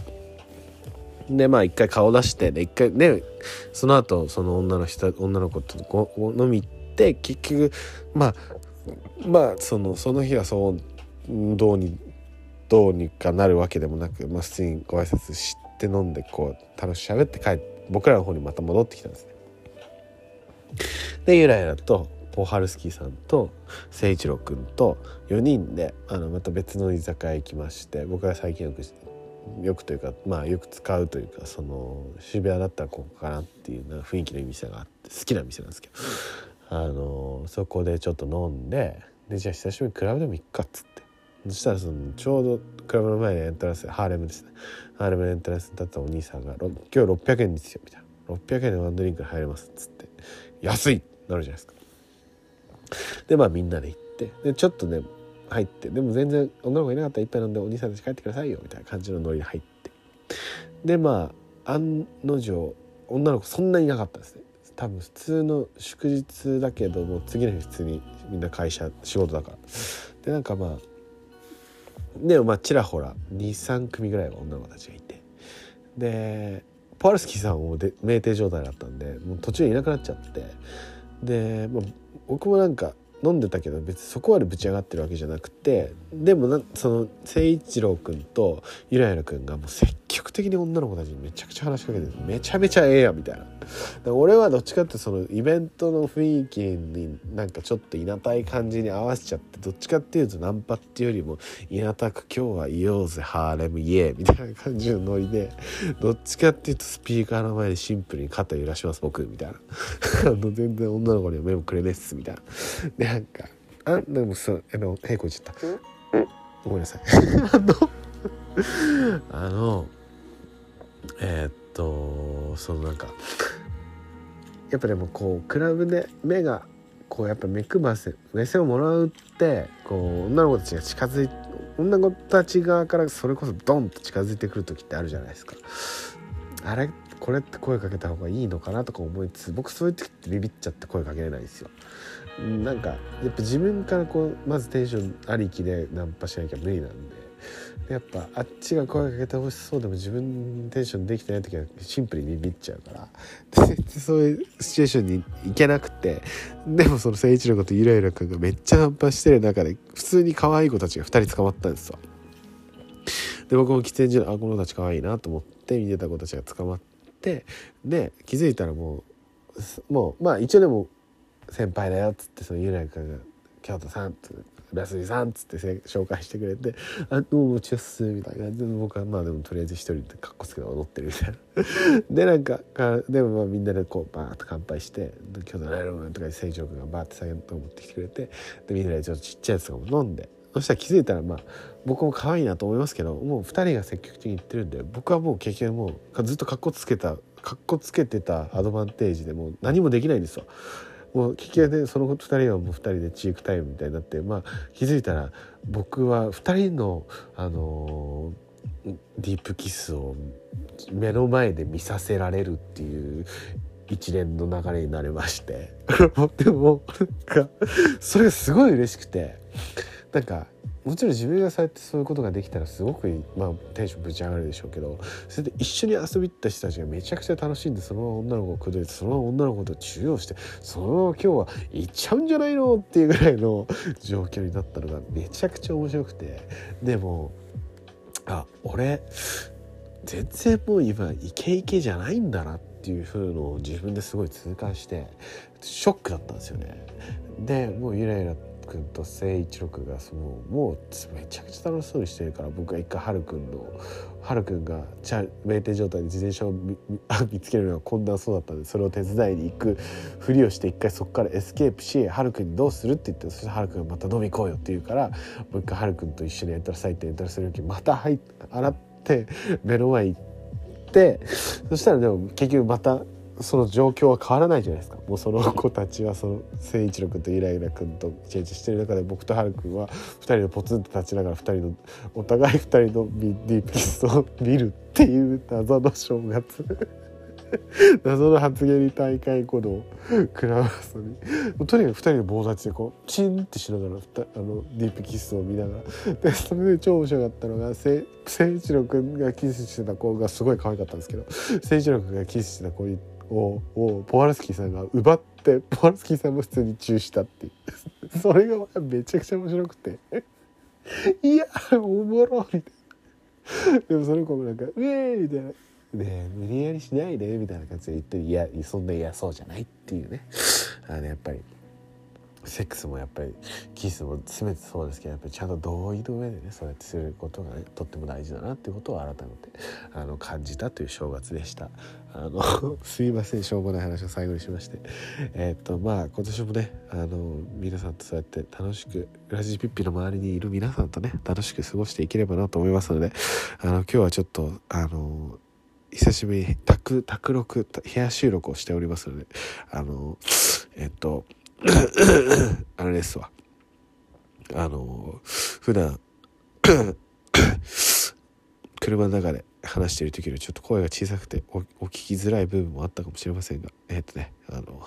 でまあ一回顔出してで一回ねその後その女の人女の子とごご飲み行って結局まあまあそのその日はそうどうにどうにかなるわけでもなく、まあ、普通にご挨拶して飲んでこう楽しく喋って帰って僕らの方にまた戻ってきたんですね。でゆらゆらとポーハルスキーさんと誠一郎君と4人であのまた別の居酒屋行きまして僕が最近よくよくというかまあよく使うというかその渋谷だったらここかなっていうな雰囲気のいい店があって好きな店なんですけどあのそこでちょっと飲んででじゃあ久しぶりにクラブでも行くかっつってそしたらそのちょうどクラブの前にエントランスハーレムですねハーレムのエントランスに立ったお兄さんが「今日600円ですよ」みたいな「600円でワンドリンク入れます」っつって「安い!」なるじゃないですか。でまあみんなで行ってでちょっとね入ってでも全然女の子いなかったら一杯飲んでお兄さんたち帰ってくださいよみたいな感じのノリで入って。でまあ案の定女の子そんなにいなかったですね。多分普通の祝日だけども次の日普通にみんな会社仕事だから。でなんかまあでもまあちらほら23組ぐらいは女の子たちがいて。でポアルスキーさんもで酩酊状態だったんでもう途中でいなくなっちゃって。で、まあ、僕もなんか飲んでたけど別にそこまでぶち上がってるわけじゃなくてでもなその誠一郎君とゆらゆら君がもう積極的に女の子たちにめちゃくちゃ話しかけてめちゃめちゃええやんみたいな。で俺はどっちかってそのイベントの雰囲気になんかちょっといなたい感じに合わせちゃってどっちかっていうとナンパっていうよりもいなたく今日はいようぜハーレムイエーみたいな感じのノリでどっちかっていうとスピーカーの前でシンプルに肩揺らします僕みたいな。あの全然女の子には目もくれねっすみたいな。でなんかあでもそうあのへいこいちゃった。ごめんなさい。あのあのえーっとそのなんかやっぱでもこうクラブで目がこうやっぱ目くばせ目線をもらうってこう女の子たちが近づい女の子たち側からそれこそドンと近づいてくる時ってあるじゃないですか。あれこれって声かけた方がいいのかなとか思いつつ僕そういう時ってビビっちゃって声かけれないんですよ。なんかやっぱ自分からこうまずテンションありきでナンパしなきゃ無理なんで。やっぱあっちが声かけてほしそうでも自分テンションできてない時はシンプルにビビっちゃうから。でそういうシチュエーションに行けなくて。でもその誠一郎君とゆらゆら君がめっちゃナンパしてる中で普通に可愛い子たちが2人捕まったんですよ。で僕も喫煙所であこの子たち可愛いなと思って見てた子たちが捕まって。で気づいたらもうもうまあ一応でも先輩だよっつってそのゆらゆかが「京都さん」って「浦杉さん」っつって紹介してくれて「あどうもチュッス」みたいな感じで僕はまあでもとりあえず一人でカッコつけて踊ってるみたいな。でなんかかでもまあみんなでこうバーッと乾杯して「京都のライロン」とか成長君がバーって酒と持ってきてくれてでみんなでちょっとちっちゃいやつとかも飲んでそしたら気づいたらまあ僕も可愛いなと思いますけどもう2人が積極的に言ってるんで僕はもう結局もうずっとカッコつけたカッコつけてたアドバンテージでもう何もできないんですよ。もう聞き屋でその2人はもう2人でチークタイムみたいになってまあ気づいたら僕は2人のあのーディープキスを目の前で見させられるっていう一連の流れになりまして。でもなんかそれがすごい嬉しくてなんかもちろん自分がそうやってそういうことができたらすごく、まあ、テンションぶち上がるでしょうけどそれで一緒に遊びった人たちがめちゃくちゃ楽しんでそのまま女の子を口説いてそのまま女の子と中央してそのまま今日は行っちゃうんじゃないのっていうぐらいの状況になったのがめちゃくちゃ面白くてでもあ俺全然もう今イケイケじゃないんだなっていう風のを自分ですごい痛感してショックだったんですよね。でもうゆらゆらくんと誠一郎くんがそのもうめちゃくちゃ楽しそうにしてるから僕が一回はるくんのはるくんがチャ酩酊状態で自転車を見見つけるのが困難そうだったんでそれを手伝いに行くふりをして一回そこからエスケープしはるくんにどうするって言ってそしてはるくんがまた飲み行こうよって言うからもう一回はるくんと一緒にエントラサイトエントラする時また入洗って目の前行ってそしたらでも結局またその状況は変わらないじゃないですか。もうその子たちはその誠一郎君とイライラ君とチャイチャしてる中で僕とハル君は2人でポツンと立ちながら2人のお互い2人のディープキスを見るっていう謎の正月。謎の発言に大会後のクラブ遊びとにかく2人で棒立ちでこうチンってしながらあのディープキスを見ながら。でそれで超面白かったのが誠一郎君がキスしてた子がすごい可愛かったんですけど誠一郎君がキスしてた子ををポワルスキーさんが奪ってポワルスキーさんも普通にチューしたっていう。それがめちゃくちゃ面白くて。いやおもろみたいな。でもその子もなんか「ウェーイ!」みたいな「ね無理やりしないで」みたいな感じで言って「いやそんな嫌そうじゃない」っていうね。あのやっぱり。セックスもやっぱりキスも全てそうですけどやっぱりちゃんと同意の上でねそうやってすることがねとっても大事だなっていうことを改めて あの感じたという正月でした。あの すいませんしょうもない話を最後にしまして。えっとまあ今年もねあの皆さんとそうやって楽しくラジピッピの周りにいる皆さんとね楽しく過ごしていければなと思いますのであの今日はちょっとあの久しぶりに宅宅録部屋収録をしておりますのであのえっと あれですわ。あの普段 車の中で話してる時よりちょっと声が小さくてお聞きづらい部分もあったかもしれませんがえっとねあの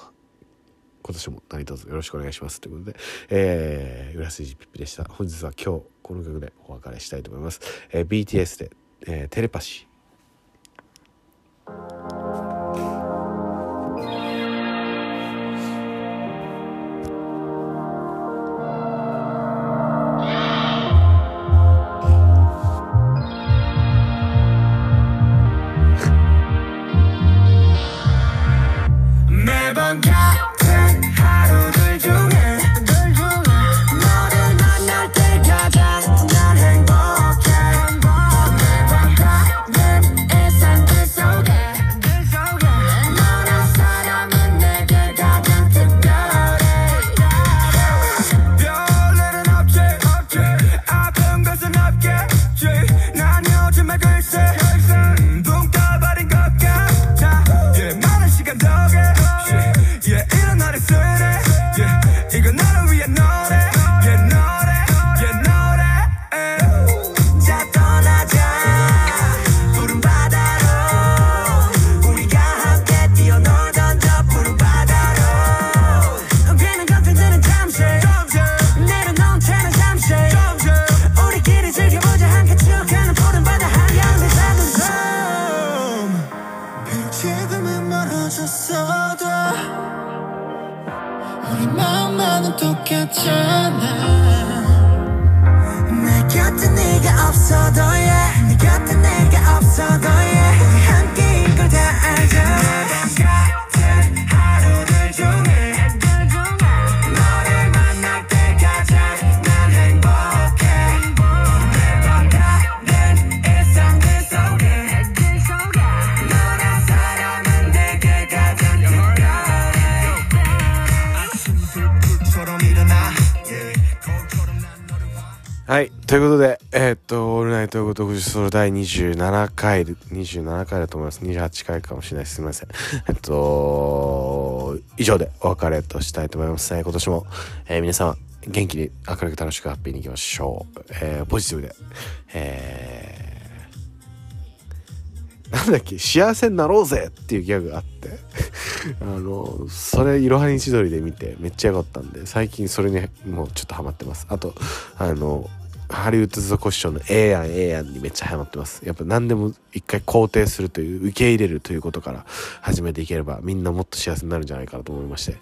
今年も何卒よろしくお願いしますということで、えー、浦筋ピッピでした。本日は今日この曲でお別れしたいと思います、えー BTS で、えーテレパシー。 바뀌었잖아. 내 곁에 네가 없어도 yeah 내 곁에 네가 없어도 yeah 함께인 걸 다 알잖아. ということで、えーっと、オールナイトごとくじソロ第27回、27回だと思います。28回かもしれないす。すみません。えっと、以上でお別れとしたいと思います。今年も、えー皆様、元気に明るく楽しくハッピーにいきましょう。えーポジティブで、えーなんだっけ幸せになろうぜっていうギャグがあって あのそれいろはに千鳥で見てめっちゃ良かったんで最近それにもうちょっとハマってますあとあのハリウッドザコシショウの「ええやんええやん」にめっちゃハマってます。やっぱ何でも一回肯定するという受け入れるということから始めていければみんなもっと幸せになるんじゃないかなと思いまして。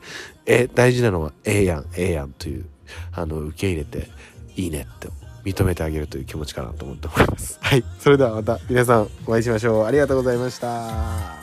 え大事なのは「ええやんええやん」というあの受け入れていいねって認めてあげるという気持ちかなと思っております。はい。それではまた皆さんお会いしましょう。ありがとうございました。